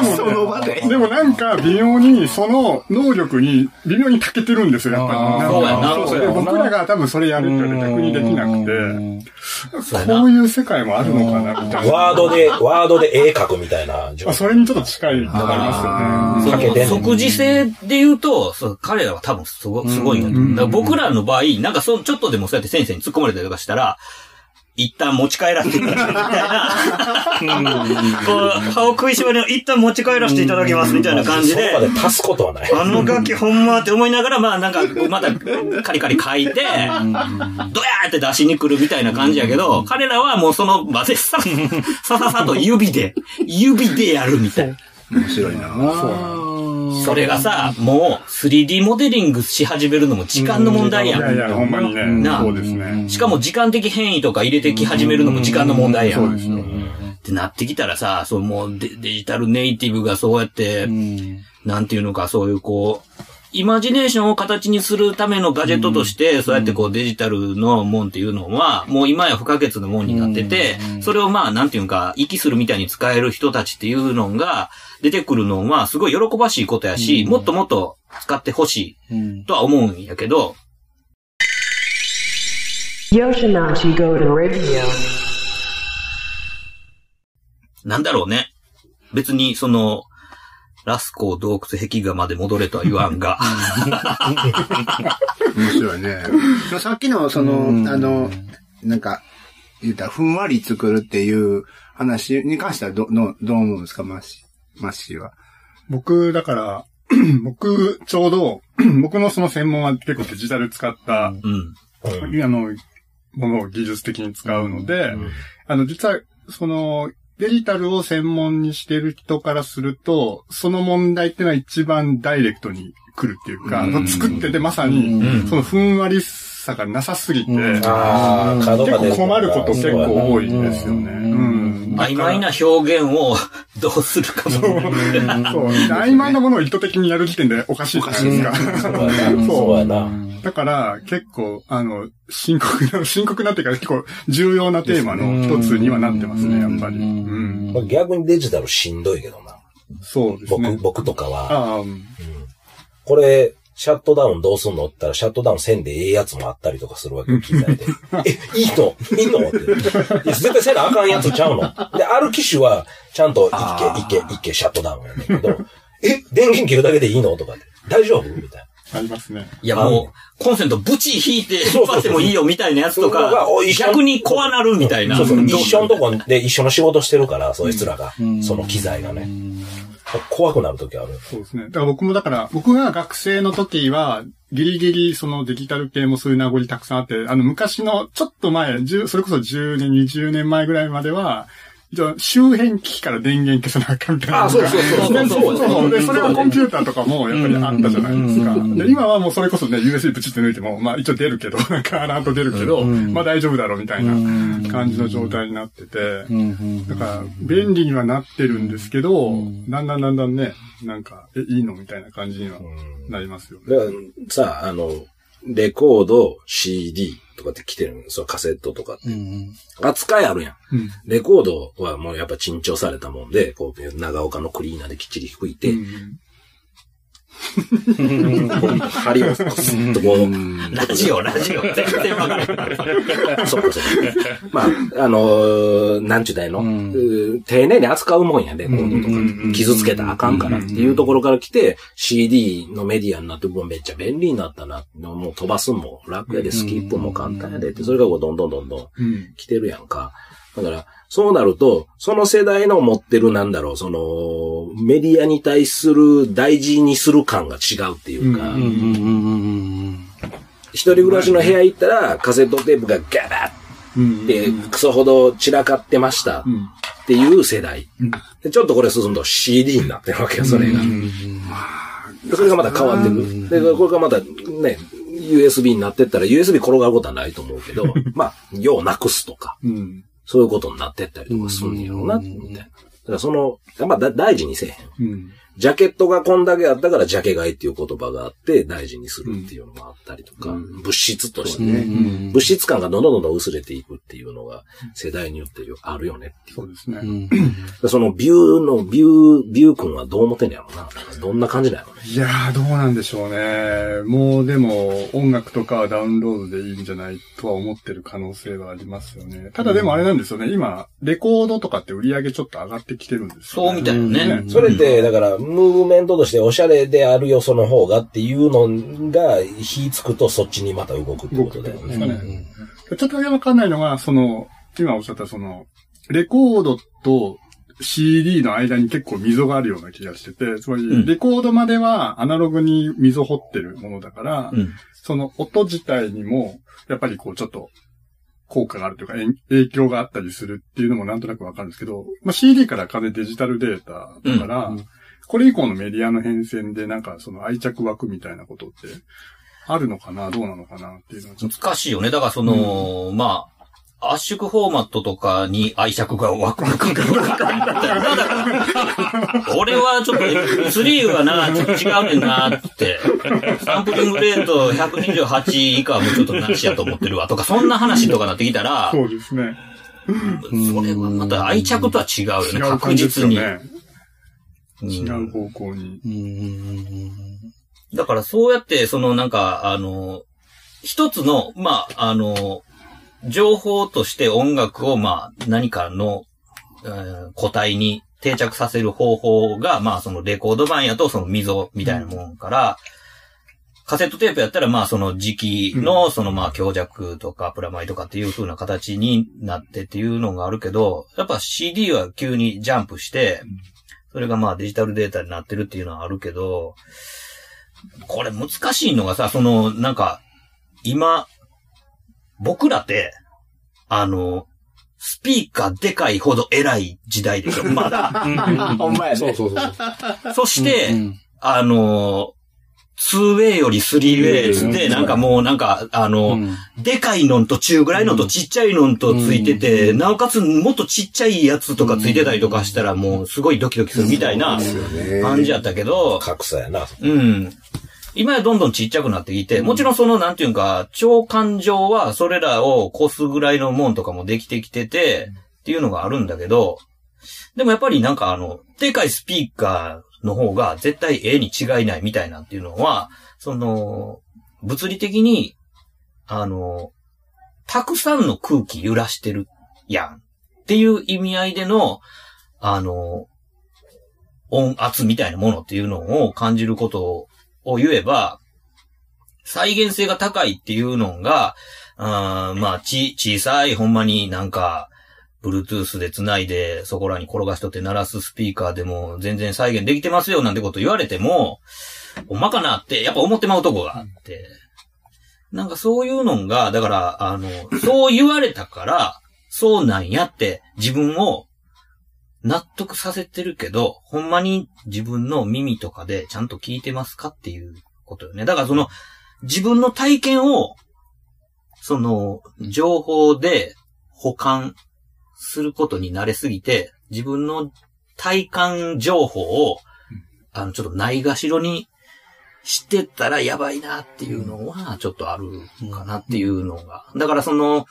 も、その場で。でもなんか微妙にその能力に微妙に長けてるんですよ、やっぱり。そうやな。そうで僕らが多分それやるって言われて逆にできなくて、こういう世界もあるのかな、みたいな。ワードで、ワードで絵描くみたいなそれにちょっと近いのがありますよね。即時性で言うと、そう彼らは多分すごすごいん僕らの場合、なんかそちょっとでもそうやって先生に突っ込まれたりとかしたら、一旦持ち帰らせていただきますみたいな。こう、歯を食いしばりの一旦持ち帰らせていただきますみたいな感じでそこ。まで足すことはない。あのガキほんまって思いながら、まあなんか、またカリカリ書いて、ドヤーって出しに来るみたいな感じやけど、彼らはもうその場でさ、さささと指で、指でやるみたいな。面白いな。それがさ、もう 3D モデリングし始めるのも時間の問題やん。いやいや、ほんまにね。なあそうですね。しかも時間的変異とか入れてき始めるのも時間の問題やん。そうですよ。ってなってきたらさ、そうもうデデジタルネイティブがそうやって、なんていうのか、そういうこう、イマジネーションを形にするためのガジェットとして、そうやってこうデジタルのもんっていうのは、もう今や不可欠なもんになってて、それをまあ、なんていうか、息するみたいに使える人たちっていうのが出てくるのは、すごい喜ばしいことやし、もっともっと使ってほしいとは思うんやけど.なんだろうね。別に、その、ラスコー洞窟壁画まで戻れとは言わんが。面白いね。さっきの、その、あの、なんか、言ったら、ふんわり作るっていう話に関してはど、どどう思うんですか、マッシー、マッシーは。僕、だから、僕、ちょうど、僕のその専門は結構デジタル使った、うん。あの、ものを技術的に使うので、あの、実は、その、デジタルを専門にしてる人からすると、その問題ってのは一番ダイレクトに来るっていうか、作っててまさに、そのふんわりさがなさすぎて、ああ、角が出る結構困ること結構多いんですよね。うん。曖昧な表現を どうするかも。そう。曖昧なものを意図的にやる時点でおかしいじゃないですか。そうやな。だから、結構、あの、深刻な、深刻なっていうか結構重要なテーマの一つにはなってますね、やっぱり。うん。まあ逆にデジタルしんどいけどな。そうですね僕、。僕とかは、ああ、うんこれ、シャットダウンどうすんのって言ったら、シャットダウンせんでええやつもあったりとかするわけよ、機材で。え、いいのいいの？って。いや絶対せなあかんやつちゃうの。で、ある機種は、ちゃんと一け、一け、一け、シャットダウンやねんけど、え、電源切るだけでいいの？とかって。大丈夫？みたいな。ありますね。いやもう、コンセントブチ引いて 引っ張ってもいいよみたいなやつとか逆に怖なるみたいな。そうそう。ど一緒のとこで一緒の仕事してるから、そいつらが。その機材がね。怖くなるときある。そうですね。だから僕もだから、僕が学生の時は、ギリギリそのデジタル系もそういう名残たくさんあって、あの昔のちょっと前、10それこそ10年、20年前ぐらいまでは、一応周辺機器から電源消さなあかんみたいな。のが。あそうそうそうそうねそう。で、それはコンピューターとかもやっぱりあったじゃないですか。で、今はもうそれこそね、USB プチって抜いても、まあ一応出るけど、なんかアラート出るけど、まあ大丈夫だろうみたいな感じの状態になってて、だから、便利にはなってるんですけど、だんだんだんだんね、なんか、え、いいのみたいな感じにはなりますよね。だからさ、あの、レコード、CD とかって来てるんですよ、カセットとかって。扱いあるやん。うんレコードはもうやっぱ珍重されたもんで、こう、長岡のクリーナーできっちり拭いて、うん針をスッとこう、ラジオ、ラジオ。全然わからない。そうかそうか。まあ、あのーなん。ちゅうたいの、うー丁寧に扱うもん。や、レコードとか。傷つけたらあかん。からっていうところから来て、CD のメディアになって、もうめっちゃ便利になったな。もう飛ばすん。も楽やで、スキップも簡単やでって、それがこうどん。どん。どん。どん。来てるやん。か。だから、そうなると、その世代の持ってるなんだろう、その、メディアに対する大事にする感が違うっていうか、一人暮らしの部屋行ったら、カセットテープがガバうん。ッて、クソほど散らかってましたうん。っていう世代。でちょっとこれ進むと CD になってるわけよ、それが。でそれがまた変わってくる。で、これがまたね、USB になってったら USB 転がることはないと思うけど、まあ、ようなくすとか、うん。そういうことになってったりとかするんやろうな、みたいな。だからその、まあだ大事にせえへん。うん。ジャケットがこんだけあったからジャケ買いっていう言葉があって大事にするっていうのがあったりとか、物質としてね、物質感がどんどんどんどん薄れていくっていうのが世代によってあるよねっていう。そうですね。でそのビューの、ビュー、ビュー君はどう思ってんのやろうな。どんな感じなのね？いやー、どうなんでしょうね。もうでも、音楽とかはダウンロードでいいんじゃないとは思ってる可能性はありますよね。ただでもあれなんですよね。今、レコードとかって売り上げちょっと上がってきてるんですよ、ね。そうみたいなね。それって、だから、ムーブメントとしておしゃれであるよ、その方がっていうのが、火つくとそっちにまた動くって動くことだよってことですかね。ね。ちょっとだけわかんないのが、その、今おっしゃったその、レコードと CD の間に結構溝があるような気がしてて、つまり、んレコードまではアナログに溝掘ってるものだから、うん。その音自体にも、やっぱりこうちょっと、効果があるというか、えん影響があったりするっていうのもなんとなくわかるんですけど、まあ、CD から完全にデジタルデータだから、これ以降のメディアの変遷でなんかその愛着枠みたいなことって、あるのかな？どうなのかなっていうのはちょっと。難しいよね。だからその、まあ、圧縮フォーマットとかに愛着が湧くのかどうかだから、俺はちょっと S3 はな、ちょっと違うねんなって。サンプリングレート128以下はもうちょっとなしやと思ってるわとか、そんな話とかなってきたら、そうですね。それはまた愛着とは違うよね、確実に。よね。うん。違う方向に。だからそうやって、そのなんか、あの、一つの、まあ、あの、情報として音楽を、まあ、何かの、えー個体に定着させる方法が、まあ、そのレコード版やと、その溝みたいなもんから、カセットテープやったら、まあ、その時期の、その、まあ、強弱とか、プラマイとかっていう風な形になってっていうのがあるけど、やっぱ CD は急にジャンプして、それがまあデジタルデータになってるっていうのはあるけど、これ難しいのがさ、その、なんか、今、僕らって、あの、スピーカーでかいほど偉い時代でしょ、まだ。ほんまやね。そうそうそう。そして、あの、2way より 3way で、なんかもうなんか、あの、でかいのんと中ぐらいのとちっちゃいのんとついてて、なおかつもっとちっちゃいやつとかついてたりとかしたらもうすごいドキドキするみたいな感じやったけど、格差やな。うん。今やどんどんちっちゃくなってきて、もちろんその、なんていうか、長官上はそれらを越すぐらいのもんとかもできてきてて、っていうのがあるんだけど、でもやっぱりなんかあの、でかいスピーカーの方が絶対絵に違いないみたいなっていうのは、その、物理的に、あの、たくさんの空気揺らしてるやん。っていう意味合いでの、あの、音圧みたいなものっていうのを感じることを言えば、再現性が高いっていうのが、あまあ、ち、小さい、ほんまになんか、Bluetooth で繋いで、そこらに転がしとって鳴らすスピーカーでも全然再現できてますよなんてこと言われても、ほんまかなって、やっぱ思ってまうとこがあって。なんかそういうのが、だから、あの、そう言われたから、そうなんやって自分を納得させてるけど、ほんまに自分の耳とかでちゃんと聞いてますかっていうことよね。だからその、自分の体験を、その、情報で保管することに慣れすぎて、自分の体感情報を、あの、ちょっとないがしろにしてたらやばいなっていうのは、ちょっとあるかなっていうのが。だからその、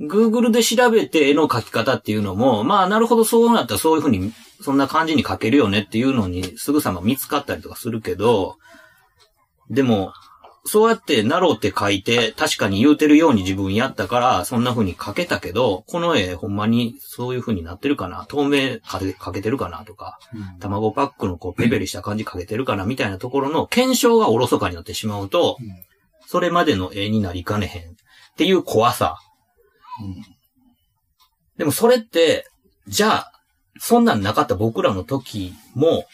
Google で調べて絵の描き方っていうのも、まあなるほどそうなったらそういうふうに、そんな感じに描けるよねっていうのにすぐさま見つかったりとかするけど、でも、そうやってなろうって書いて、確かに言うてるように自分やったから、そんな風に書けたけど、この絵ほんまにそういう風になってるかな？透明かけてるかなとか、卵パックのこうペペリした感じかけてるかな？みたいなところの検証がおろそかになってしまうと、それまでの絵になりかねへんっていう怖さ。でもそれって、じゃあ、そんなんなかった僕らの時も、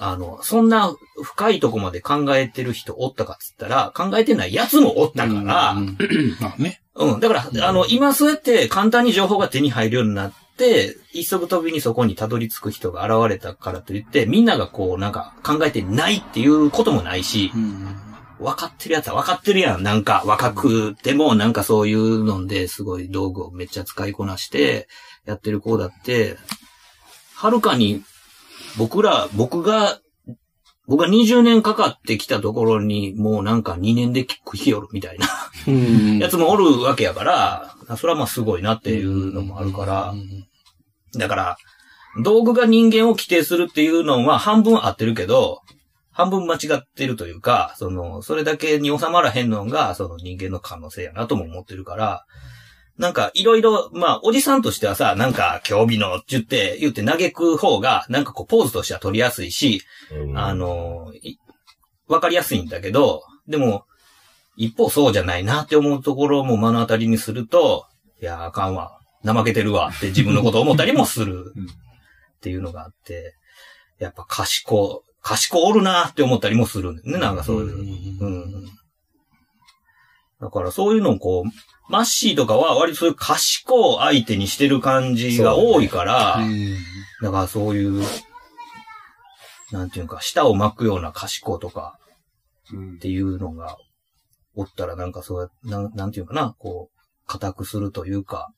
あの、そんな深いとこまで考えてる人おったかっつったら、考えてない奴もおったから、うんまあね。うん。だから、あの、今そうやって簡単に情報が手に入るようになって、一足飛びにそこにたどり着く人が現れたからといって、みんながこう、なんか考えてないっていうこともないし、分かってるやつは分かってるやん。なんか若くても、なんかそういうのですごい道具をめっちゃ使いこなして、やってる子だって、はるかに、僕ら、僕が、僕が20年かかってきたところに、もうなんか2年で聞く日よるみたいな。うんやつもおるわけやから、それはまあすごいなっていうのもあるから、だから、道具が人間を規定するっていうのは半分合ってるけど、半分間違ってるというか、その、それだけに収まらへんのが、その人間の可能性やなとも思ってるから、なんか、いろいろ、まあ、おじさんとしてはさ、なんか、興味のって言って、言って嘆く方が、なんかこう、ポーズとしては取りやすいし、うんあの、いわかりやすいんだけど、でも、一方そうじゃないなって思うところも目の当たりにすると、いや、あかんわ。怠けてるわって自分のことを思ったりもする っていうのがあって、やっぱ賢、賢おるなって思ったりもするんだよね、なんかそういう。うん。だからそういうのをこう、マッシーとかは割とそういう賢を相手にしてる感じが多いから、だからそういう、なんていうか、舌を巻くような賢とかっていうのが、おったらなんかそうや、なんなんていうかな、こう、固くするというか、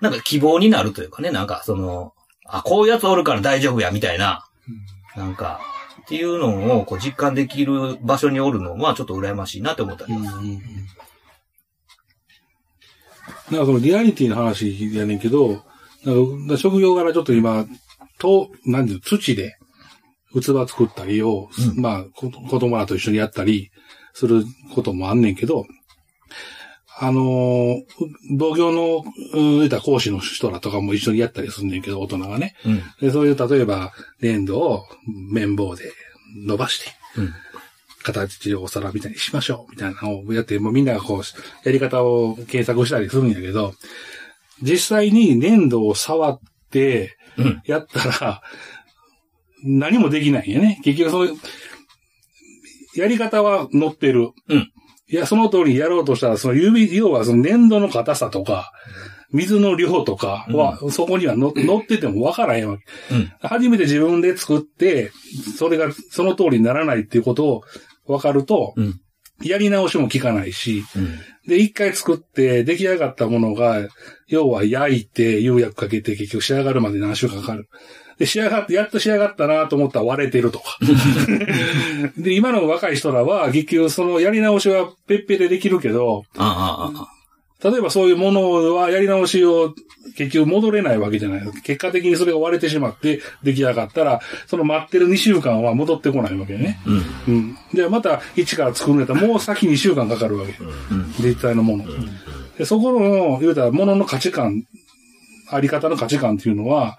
なんか希望になるというかね、なんかその、あ、こういうやつおるから大丈夫や、みたいな、なんか、っていうのをこう実感できる場所におるのはちょっと羨ましいなって思ったります。なんかそのリアリティの話やねんけど、なんか職業柄ちょっと今、と、なんていうの土で器作ったりを、まあ、こ子供らと一緒にやったりすることもあんねんけど、あのー、同業の、うん、たら講師の人らとかも一緒にやったりすんねんけど、大人がね。うん。で、そういう、例えば、粘土を綿棒で伸ばして、うん。形をお皿みたいにしましょう、みたいなのをやって、もうみんながこう、やり方を検索したりするんやけど、実際に粘土を触ってうん、やったら、何もできないんやね。結局そういう、やり方は載ってる。うんいや、その通りにやろうとしたら、その指、要はその粘土の硬さとか、水の量とかは、そこにはの載っててもわからへんわけ。うん。初めて自分で作って、それがその通りにならないっていうことを分かると、うん。やり直しも効かないし、うん。で、一回作って出来上がったものが、要は焼いて、釉薬かけて結局仕上がるまで何週間かかる。で、仕上がって、やっと仕上がったなと思ったら割れてるとか。で、今の若い人らは、結局そのやり直しはペッペでできるけど、ああ、ああ、例えばそういうものはやり直しを結局戻れないわけじゃない。結果的にそれが割れてしまって出来上がったら、その待ってる2週間は戻ってこないわけね。うん。うん。で、また一から作るんだったらもう先2週間かかるわけ。実際のもの。で、そこの、言うたら、ものの価値観、あり方の価値観っていうのは、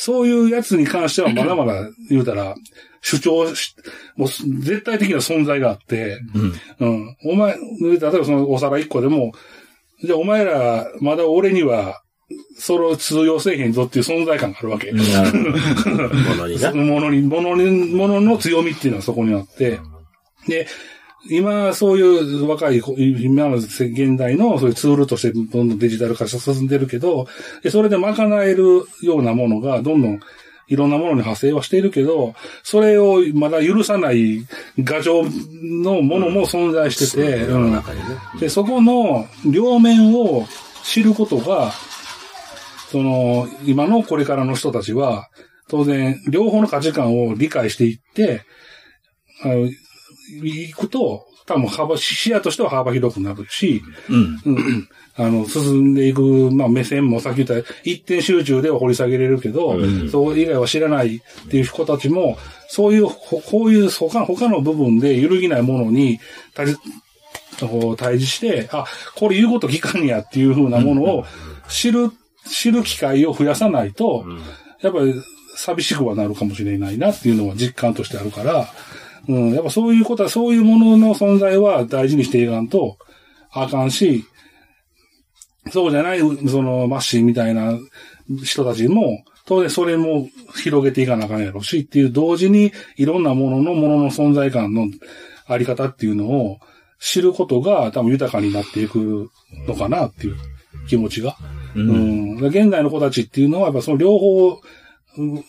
そういうやつに関してはまだまだ、言うたら、主張し、もう絶対的な存在があって、うん。うん。お前、例えばそのお皿一個でも、じゃあお前ら、まだ俺には、それを通用せえへんぞっていう存在感があるわけ。もの にな。ものに、ものに、ものの強みっていうのはそこにあって、で、今、そういう若い子、今の現代のそういうツールとしてどんどんデジタル化進んでるけど、でそれで賄えるようなものがどんどんいろんなものに派生はしているけど、それをまだ許さない画像のものも存在してて、うん中にね。で、そこの両面を知ることが、その、今のこれからの人たちは、当然、両方の価値観を理解していって、あの、いくと、多分幅、視野としては幅広くなるし、うん。うん、あの、進んでいく、まあ、目線もさっき言った、一点集中では掘り下げれるけど、それ以外は知らないっていう人たちも、そういう、ほこういう他他の部分で揺るぎないものに対峙して、あ、これ言うこと聞かんやっていうふうなものを知る、知る機会を増やさないと、やっぱり寂しくはなるかもしれないなっていうのは実感としてあるから、うん、やっぱそういうことは、そういうものの存在は大事にしていかんとあかんし、そうじゃない、その、マッシーみたいな人たちも、当然それも広げていかなあかんやろしっていう同時に、いろんなもののものの存在感のあり方っていうのを知ることが多分豊かになっていくのかなっていう気持ちが。うん。で現代の子たちっていうのは、やっぱその両方、うん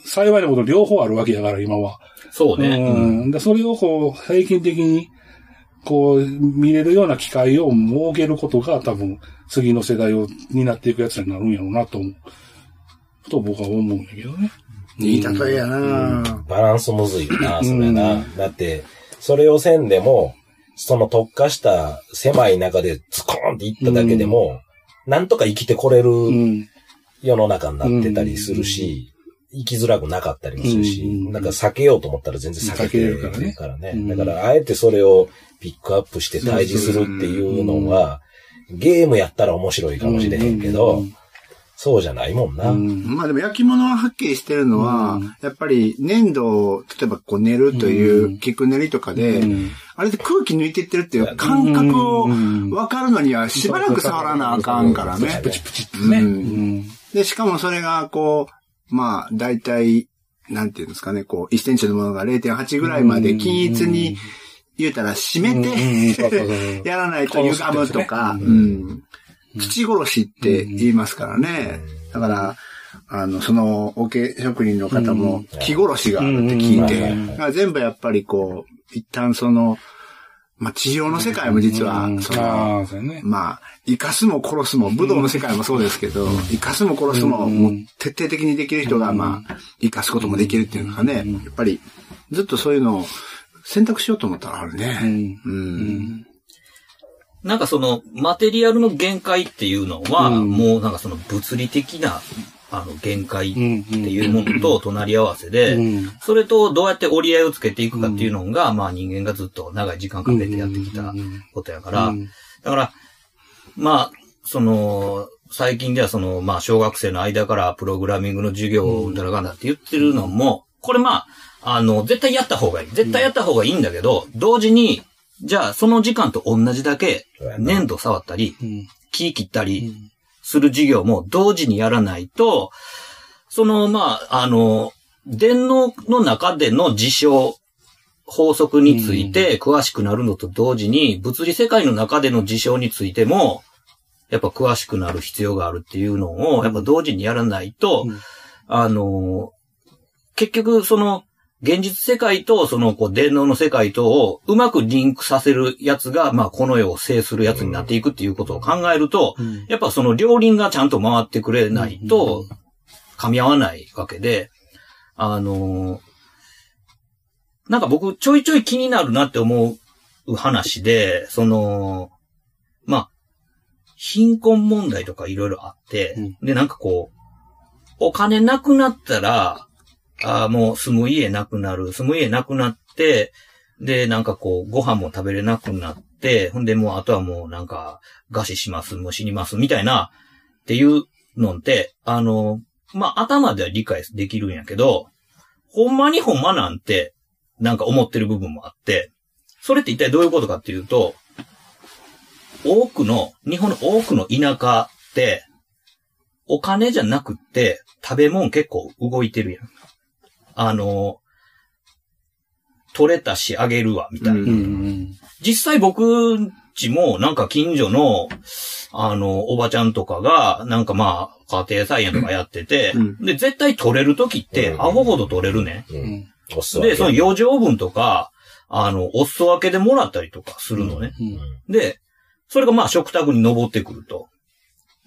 幸いなこと両方あるわけだから、今は。そうね。うん。で、それをこう、平均的に、こう、見れるような機会を設けることが多分、次の世代を担っていくやつになるんやろうなと思う。と僕は思うんだけどね。いい例えやなバランスむずいよな、それな。だって、それをせんでも、その特化した狭い中でズコーンっていっただけでも、なんとか生きてこれるうん。世の中になってたりするし、生きづらくなかったりもするし、うんなんか避けようと思ったら全然避けれるからね。るからね。うん。だから、あえてそれをピックアップして対峙するっていうのは、ゲームやったら面白いかもしれへんけど、そうじゃないもんな。うん。まあでも焼き物ははっきりしてるのは、うん。やっぱり粘土を、例えばこう練るというう、ん。菊練りとかで、うん。あれで空気抜いていってるっていう感覚をうん分かるのにはしばらく触らなあかんからね。プチプチってね。で、しかもそれがこう、まあ、だいたい、なんていうんですかね、こう、1センチのものが0.8ぐらいまで均一に、言うたら締めて、やらないと歪むとか。土殺しって言いますからね。だから、あの、その、桶職人の方も、木殺しがあるって聞いて、全部やっぱりこう、一旦その、まあ、地上の世界も実はうん、その。まあ、生かすも殺すも、武道の世界もそうですけど、生かすも殺すも、うんもう徹底的にできる人が、まあ、生かすこともできるっていうのがね、やっぱり、ずっとそういうのを選択しようと思ったらあるうね。ん。うん。なんかその、マテリアルの限界っていうのは、うんもうなんかその物理的な、あの、限界っていうものと隣り合わせで、うん。それとどうやって折り合いをつけていくかっていうのが、まあ人間がずっと長い時間かけてやってきたことやから、うん。だから、まあ、その、最近ではその、まあ、小学生の間からプログラミングの授業をだらかんだって言ってるのも、これまあ、あの、絶対やった方がいい。絶対やった方がいいんだけど、同時に、じゃあその時間と同じだけ粘土触ったり、うん。木切ったりする授業も同時にやらないと、その、まあ、あの、電脳の中での事象、法則について詳しくなるのと同時に、物理世界の中での事象についても、やっぱ詳しくなる必要があるっていうのを、やっぱ同時にやらないと、うん。あの、結局その、現実世界とその、こう、電脳の世界とをうまくリンクさせるやつが、まあ、この世を制するやつになっていくっていうことを考えると、うん。やっぱその両輪がちゃんと回ってくれないと、噛み合わないわけで、あの、なんか僕ちょいちょい気になるなって思う話で、その、まあ、貧困問題とかいろいろあって、うん。で、なんかこう、お金なくなったら、ああ、もう住む家なくなる、住む家なくなって、で、なんかこう、ご飯も食べれなくなって、ほんでもうあとはもうなんか、餓死します、もう死にます、みたいな、っていうのって、あの、まあ、頭では理解できるんやけど、ほんまにほんまなんて、なんか思ってる部分もあって、それって一体どういうことかっていうと、多くの、日本の多くの田舎って、お金じゃなくって、食べ物結構動いてるやん。あの、取れたしあげるわ、みたいな。うんうんうん。実際僕んちも、なんか近所の、あの、おばちゃんとかが、なんかまあ、家庭菜園とかやってて、うんで、絶対取れる時って、うんアホほど取れるね。で、その余剰分とか、あの、お裾分けでもらったりとかするのね。うん。で、それがまあ食卓に上ってくると。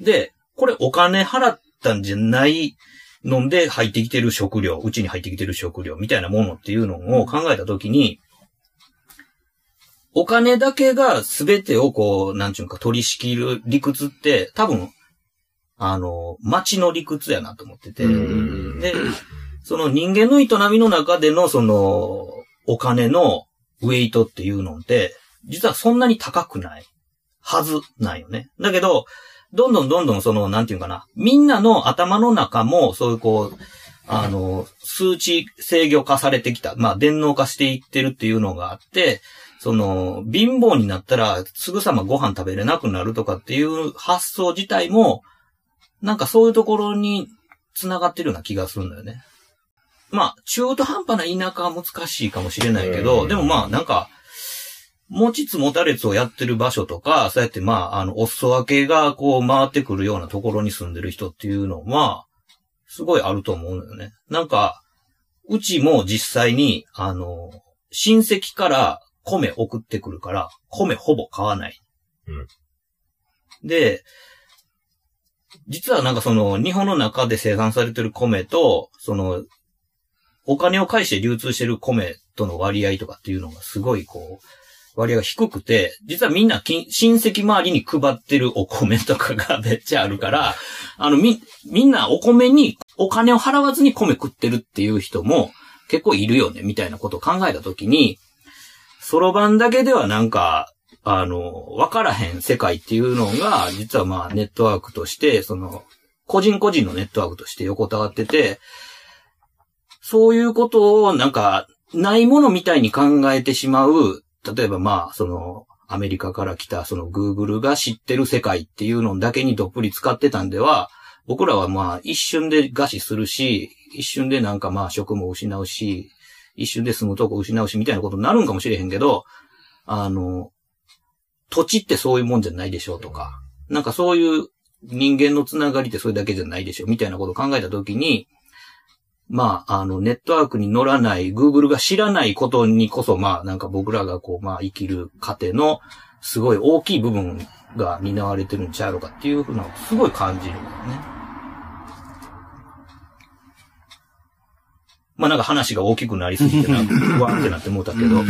で、これお金払ったんじゃないので入ってきてる食料、うちに入ってきてる食料みたいなものっていうのを考えたときに、お金だけが全てをこう、なんちゅうか取り仕切る理屈って多分、あの、街の理屈やなと思ってて、うんで、その人間の営みの中でのその、お金のウェイトっていうのって、実はそんなに高くないはずなんよね。だけど、どんどんどんどんその、なんていうかな、みんなの頭の中も、そういうこう、あの、数値制御化されてきた、まあ、電脳化していってるっていうのがあって、その、貧乏になったら、すぐさまご飯食べれなくなるとかっていう発想自体も、なんかそういうところに繋がってるような気がするんだよね。まあ、中途半端な田舎は難しいかもしれないけうど、ん。でもまあ、なんか、持ちつ持たれつをやってる場所とか、そうやってまあ、あの、お裾分けがこう回ってくるようなところに住んでる人っていうのは、すごいあると思うのよね。なんか、うちも実際に、あの、親戚から米送ってくるから、米ほぼ買わない。で、実はなんかその、日本の中で生産されてる米と、その、お金を返して流通してる米との割合とかっていうのがすごいこう、割合が低くて、実はみんな親戚周りに配ってるお米とかが めっちゃあるから、あの、み、みんなお米にお金を払わずに米食ってるっていう人も結構いるよね、みたいなことを考えたときに、そろばんだけではなんか、あの、わからへん世界っていうのが、実はまあネットワークとして、その、個人個人のネットワークとして横たわってて、そういうことをなんか、ないものみたいに考えてしまう、例えばまあ、その、アメリカから来たその Google が知ってる世界っていうのだけにどっぷり使ってたんでは、僕らはまあ一瞬で餓死するし、一瞬でなんかまあ職も失うし、一瞬で住むとこ失うしみたいなことになるんかもしれへんけど、あの、土地ってそういうもんじゃないでしょうとか、なんかそういう人間のつながりってそれだけじゃないでしょみたいなことを考えたときに、まあ、あの、ネットワークに乗らない、Google が知らないことにこそ、まあ、なんか僕らがこう、まあ、生きる過程の、すごい大きい部分が担われてるんちゃうのかっていうふうな、すごい感じるんだよね。まあなんか話が大きくなりすぎてなんか、ふわーってなって思ったけど、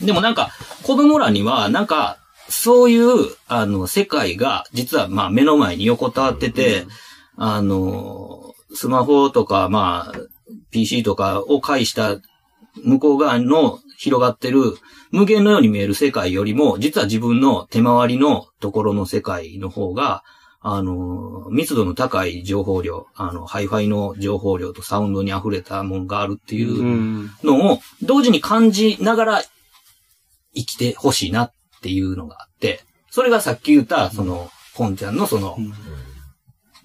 でもなんか、子供らには、なんか、そういう、あの、世界が、実は、まあ、目の前に横たわってて、あの、スマホとか、まあ、PC とかを介した向こう側の広がってる無限のように見える世界よりも、実は自分の手回りのところの世界の方が、あの、密度の高い情報量、あの、ハイファイの情報量とサウンドに溢れたものがあるっていううん。のを同時に感じながら生きてほしいなっていうのがあって、それがさっき言った、その、ポンちゃんのその、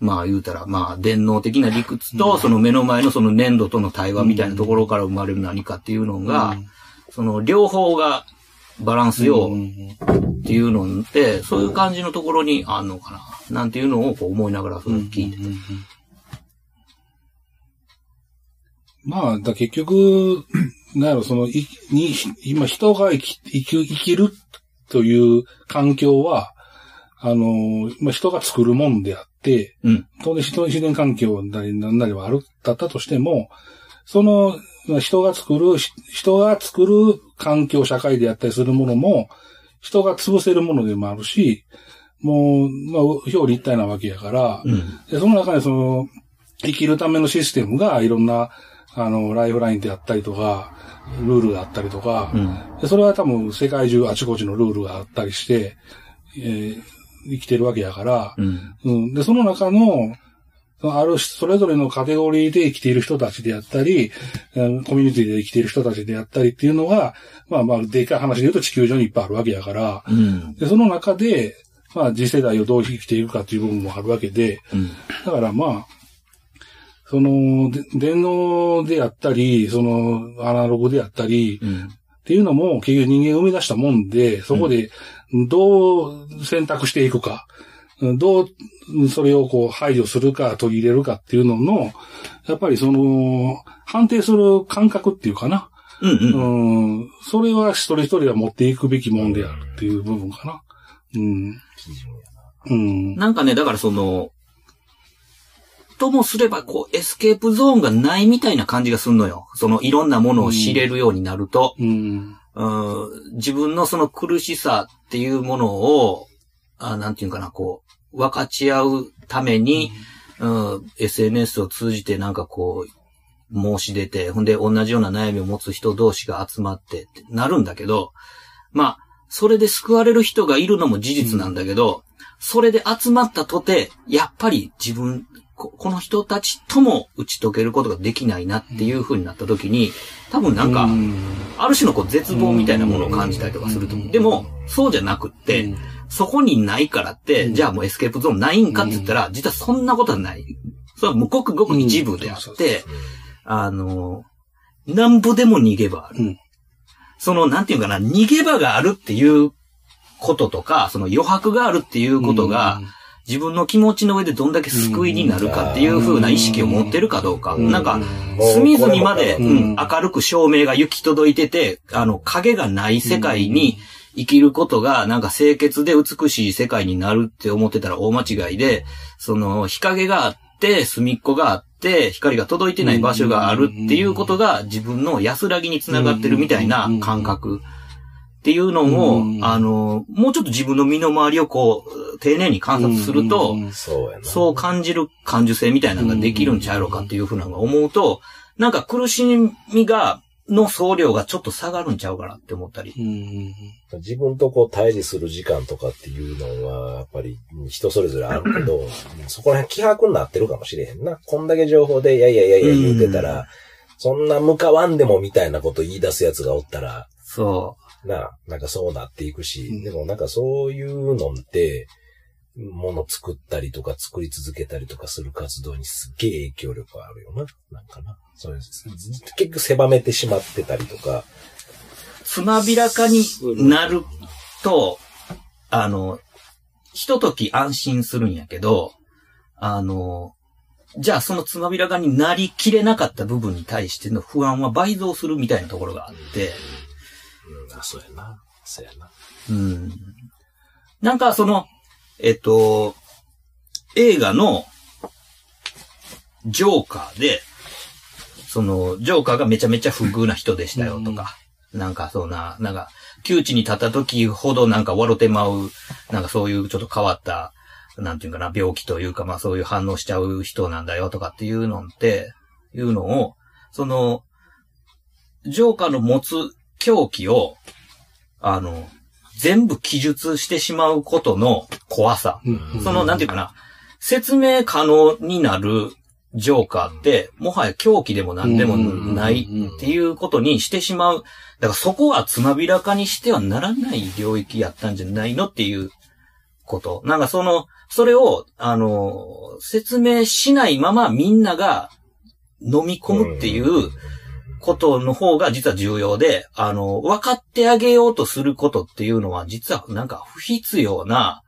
まあ言うたら、まあ電脳的な理屈と、その目の前のその粘土との対話みたいなところから生まれる何かっていうのが、その両方がバランスようっていうのって、そういう感じのところにあんのかな、なんていうのをこう思いながらそれ聞いてて。まあ、だ結局、なんやろ、その、い、に、今人が生き、生き、生きるという環境は、あの、まあ、人が作るもんであって、うん当然人の自然環境なりなんなりはある、だったとしても、その、人が作る、し人が作る環境、社会でやったりするものも、人が潰せるものでもあるし、もう、まあ、表裏一体なわけやから、うん。でその中でその、生きるためのシステムがいろんな、あの、ライフラインであったりとか、ルールがあったりとか、うん。でそれは多分世界中あちこちのルールがあったりして、えー生きてるわけやから、うん。うん。で、その中の、ある、それぞれのカテゴリーで生きている人たちであったり、コミュニティで生きている人たちであったりっていうのが、まあまあ、でかい話で言うと地球上にいっぱいあるわけやから、うん。で、その中で、まあ、次世代をどう生きていくかっていう部分もあるわけで、うん。だからまあ、その、で電脳であったり、その、アナログであったり、うん。っていうのも結局人間が生み出したもんで、そこでどう選択していくか、どうそれをこう排除するか取り入れるかっていうのの、やっぱりその、判定する感覚っていうかな。うん。うん。うん。それは一人一人が持っていくべきもんであるっていう部分かな。うん。うん。なんかね、だからその、ともすれば、こう、エスケープゾーンがないみたいな感じがするのよ。その、いろんなものを知れるようになると。うん。うん自分のその苦しさっていうものを、あなんていうかな、こう、分かち合うために、うん、SNS を通じてなんかこう、申し出て、ほんで同じような悩みを持つ人同士が集まってってなるんだけど、まあ、それで救われる人がいるのも事実なんだけど、それで集まったとて、やっぱり自分、ここの人たちとも打ち解けることができないなっていう風になった時に、多分なんか、ある種のこう絶望みたいなものを感じたりとかすると思う。でも、そうじゃなくって、そこにないからって、じゃあもうエスケープゾーンないんかって言ったら、実はそんなことはない。それはもうごくごく一部であって、あの、なんぼでも逃げ場ある。うん。その、なんていうかな、逃げ場があるっていうこととか、その余白があるっていうことが、自分の気持ちの上でどんだけ救いになるかっていう風な意識を持ってるかどうか。なんか、隅々まで、ううん明るく照明が行き届いてて、あの、影がない世界に生きることが、なんか清潔で美しい世界になるって思ってたら大間違いで、その、日陰があって、隅っこがあって、光が届いてない場所があるっていうことが自分の安らぎにつながってるみたいな感覚っていうのを、あの、もうちょっと自分の身の回りをこう、丁寧に観察すると、そう感じる感受性みたいなのができるんちゃうのかっていうふうなのが思うと、なんか苦しみが、の総量がちょっと下がるんちゃうかなって思ったり。自分とこう対峙する時間とかっていうのは、やっぱり人それぞれあるけど、そこら辺希薄になってるかもしれへんな。こんだけ情報で、いやいやいやいや言うてたら、そんな向かわんでもみたいなこと言い出すやつがおったら、そな、なんかそうなっていくし、でもなんかそういうのって、もの作ったりとか作り続けたりとかする活動にすっげえ影響力あるよな。なんかな。そうです。結局狭めてしまってたりとか。う。つまびらかになると、あの、ひととき安心するんやけど、あの、じゃあそのつまびらかになりきれなかった部分に対しての不安は倍増するみたいなところがあって、うん、あ、そうやな。そうやな。うん。なんかその、えっと、映画の、ジョーカーで、その、ジョーカーがめちゃめちゃ不遇な人でしたよとか、なんかそうな、なんか、窮地に立った時ほどなんか笑ってまう、なんかそういうちょっと変わった、なんていうかな、病気というか、まあそういう反応しちゃう人なんだよとかっていうのって、いうのを、その、ジョーカーの持つ狂気を、あの、全部記述してしまうことの怖さ。その、なんていうかな、説明可能になるジョーカーって、もはや狂気でも何でもないっていうことにしてしまう。だからそこはつまびらかにしてはならない領域やったんじゃないのっていうこと。なんかその、それを、あの、説明しないままみんなが飲み込むっていう、ことの方が実は重要で、あの、分かってあげようとすることっていうのは実はなんか不必要な、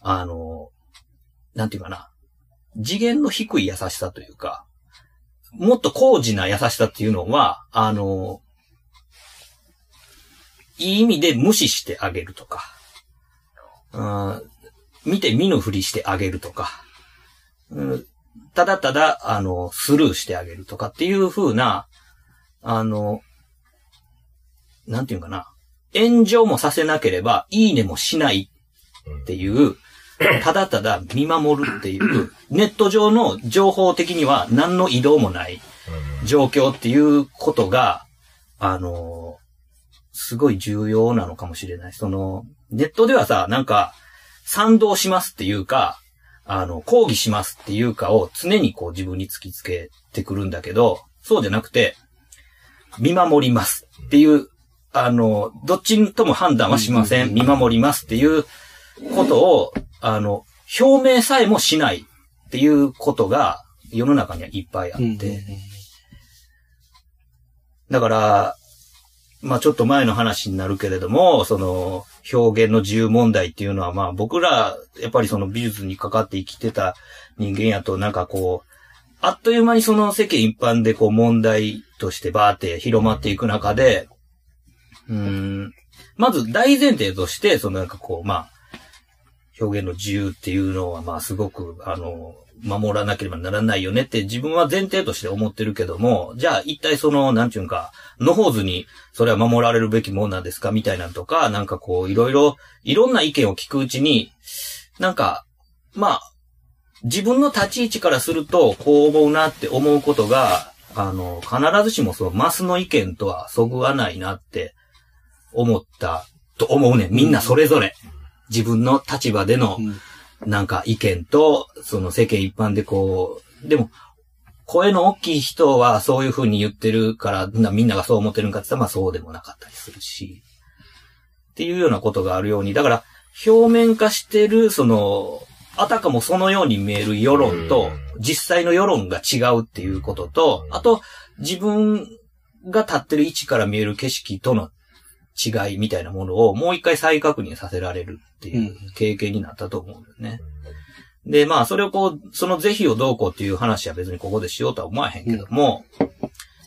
あの、なんていうかな、次元の低い優しさというか、もっと高次な優しさっていうのは、あの、いい意味で無視してあげるとか、うん、見て見ぬふりしてあげるとか、うん、ただただ、あの、スルーしてあげるとかっていう風な、あの、なんていうかな、炎上もさせなければ、いいねもしないっていう、ただただ見守るっていう、ネット上の情報的には何の移動もない状況っていうことが、あの、すごい重要なのかもしれない。その、ネットではさ、なんか、賛同しますっていうか、あの、抗議しますっていうかを常にこう自分に突きつけてくるんだけど、そうじゃなくて、見守りますっていう、あの、どっちとも判断はしません。見守りますっていうことを、あの、表明さえもしないっていうことが世の中にはいっぱいあって、だから、まあちょっと前の話になるけれども、その表現の自由問題っていうのはまあ僕ら、やっぱりその美術にかかって生きてた人間やとなんかこう、あっという間にその世間一般でこう問題としてバーって広まっていく中で、うん、まず大前提として、そのなんかこう、まあ、表現の自由っていうのはまあすごく、あの、守らなければならないよねって自分は前提として思ってるけども、じゃあ一体その、なんちゅうんか、のほうずにそれは守られるべきもんなんですか？みたいなんとか、なんかこういろいろ、いろんな意見を聞くうちに、なんか、まあ、自分の立ち位置からすると、こう思うなって思うことが、あの、必ずしもそのマスの意見とはそぐわないなって思ったと思うねん。みんなそれぞれ。自分の立場での、なんか意見と、その世間一般でこう、でも、声の大きい人はそういう風に言ってるから、なみんながそう思ってるんかって言ったら、まあそうでもなかったりするし、っていうようなことがあるように、だから、表面化してる、その、あたかもそのように見える世論と、実際の世論が違うっていうことと、あと、自分が立ってる位置から見える景色との違いみたいなものをもう一回再確認させられるっていう経験になったと思うんだよね。で、まあ、それをこう、その是非をどうこうっていう話は別にここでしようとは思わへんけども、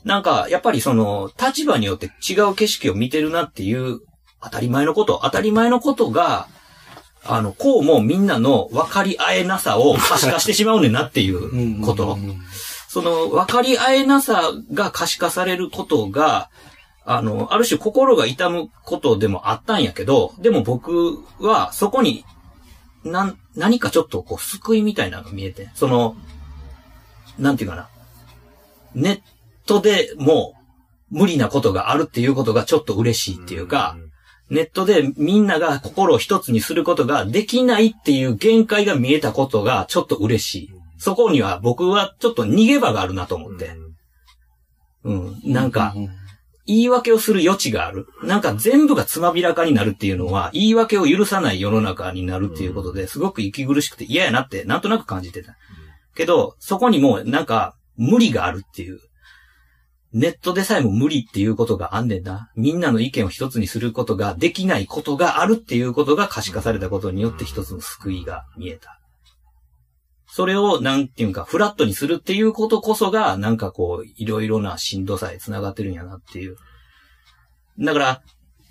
なんか、やっぱりその、立場によって違う景色を見てるなっていう、当たり前のこと、当たり前のことが、あの、こうもみんなの分かり合えなさを可視化してしまうねんなっていうこと。その、分かり合えなさが可視化されることが、あの、ある種心が痛むことでもあったんやけど、でも僕はそこに、なん、何かちょっとこう、救いみたいなのが見えて、その、なんていうかな。ネットでも無理なことがあるっていうことがちょっと嬉しいっていうか、ネットでみんなが心を一つにすることができないっていう限界が見えたことがちょっと嬉しい。そこには僕はちょっと逃げ場があるなと思って。うん。なんか、言い訳をする余地がある。なんか全部がつまびらかになるっていうのは、言い訳を許さない世の中になるっていうことで、すごく息苦しくて嫌やなって、なんとなく感じてた。けど、そこにもなんか、無理があるっていう。ネットでさえも無理っていうことがあんねんな。みんなの意見を一つにすることができないことがあるっていうことが可視化されたことによって一つの救いが見えた。それを、なんていうか、フラットにするっていうことこそが、なんかこう、いろいろなしんどさへ繋がってるんやなっていう。だから、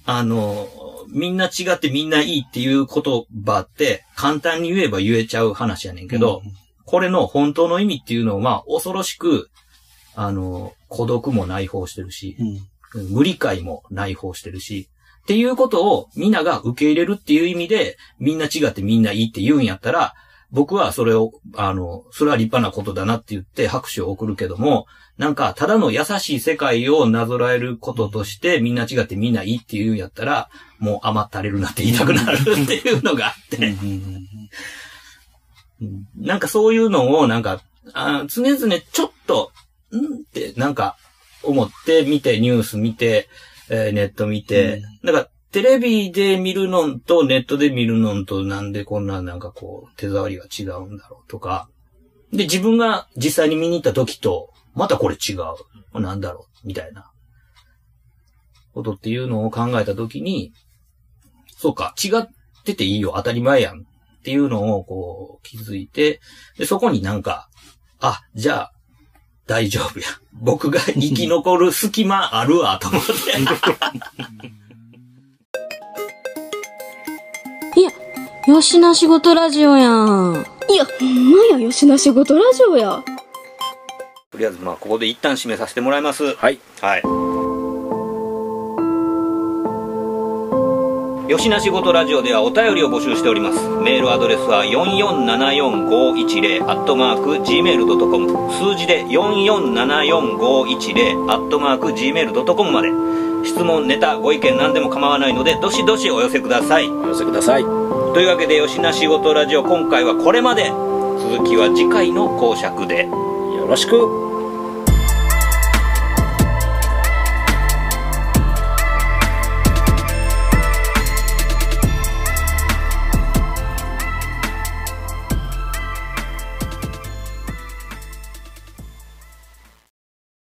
あの、みんな違ってみんないいっていう言葉って、簡単に言えば言えちゃう話やねんけど、これの本当の意味っていうのは、恐ろしく、あの、孤独も内包してるし、無理解も内包してるし、っていうことをみんなが受け入れるっていう意味で、みんな違ってみんないいって言うんやったら、僕はそれを、あの、それは立派なことだなって言って拍手を送るけども、なんか、ただの優しい世界をなぞらえることとして、みんな違ってみんないいって言うんやったら、もう甘ったれるなって言いたくなるっていうのがあって、うんなんかそういうのを、なんか、あ常々ちょっと、んって、なんか、思って見て、ニュース見て、えーネット見て、だから、テレビで見るのとネットで見るのとなんでこんななんかこう、手触りが違うんだろうとか、で、自分が実際に見に行った時と、またこれ違う。なんだろうみたいな。ことっていうのを考えた時に、そうか、違ってていいよ、当たり前やん。っていうのをこう気づいて、で、そこになんか、あ、じゃあ、大丈夫や。僕が生き残る隙間あるわ、と思って。よしな仕事ラジオやん。いや、ほんまや、よしな仕事ラジオや。とりあえずまあここで一旦締めさせてもらいますはい。はい。吉な仕事ラジオではお便りを募集しております。メールアドレスは4474510アットマーク gmail.com 数字で4474510アットマーク gmail.com まで質問、ネタ、ご意見何でも構わないのでどしどしお寄せください。お寄せください。というわけで吉な仕事ラジオ今回はこれまで続きは次回の講釈でよろしく。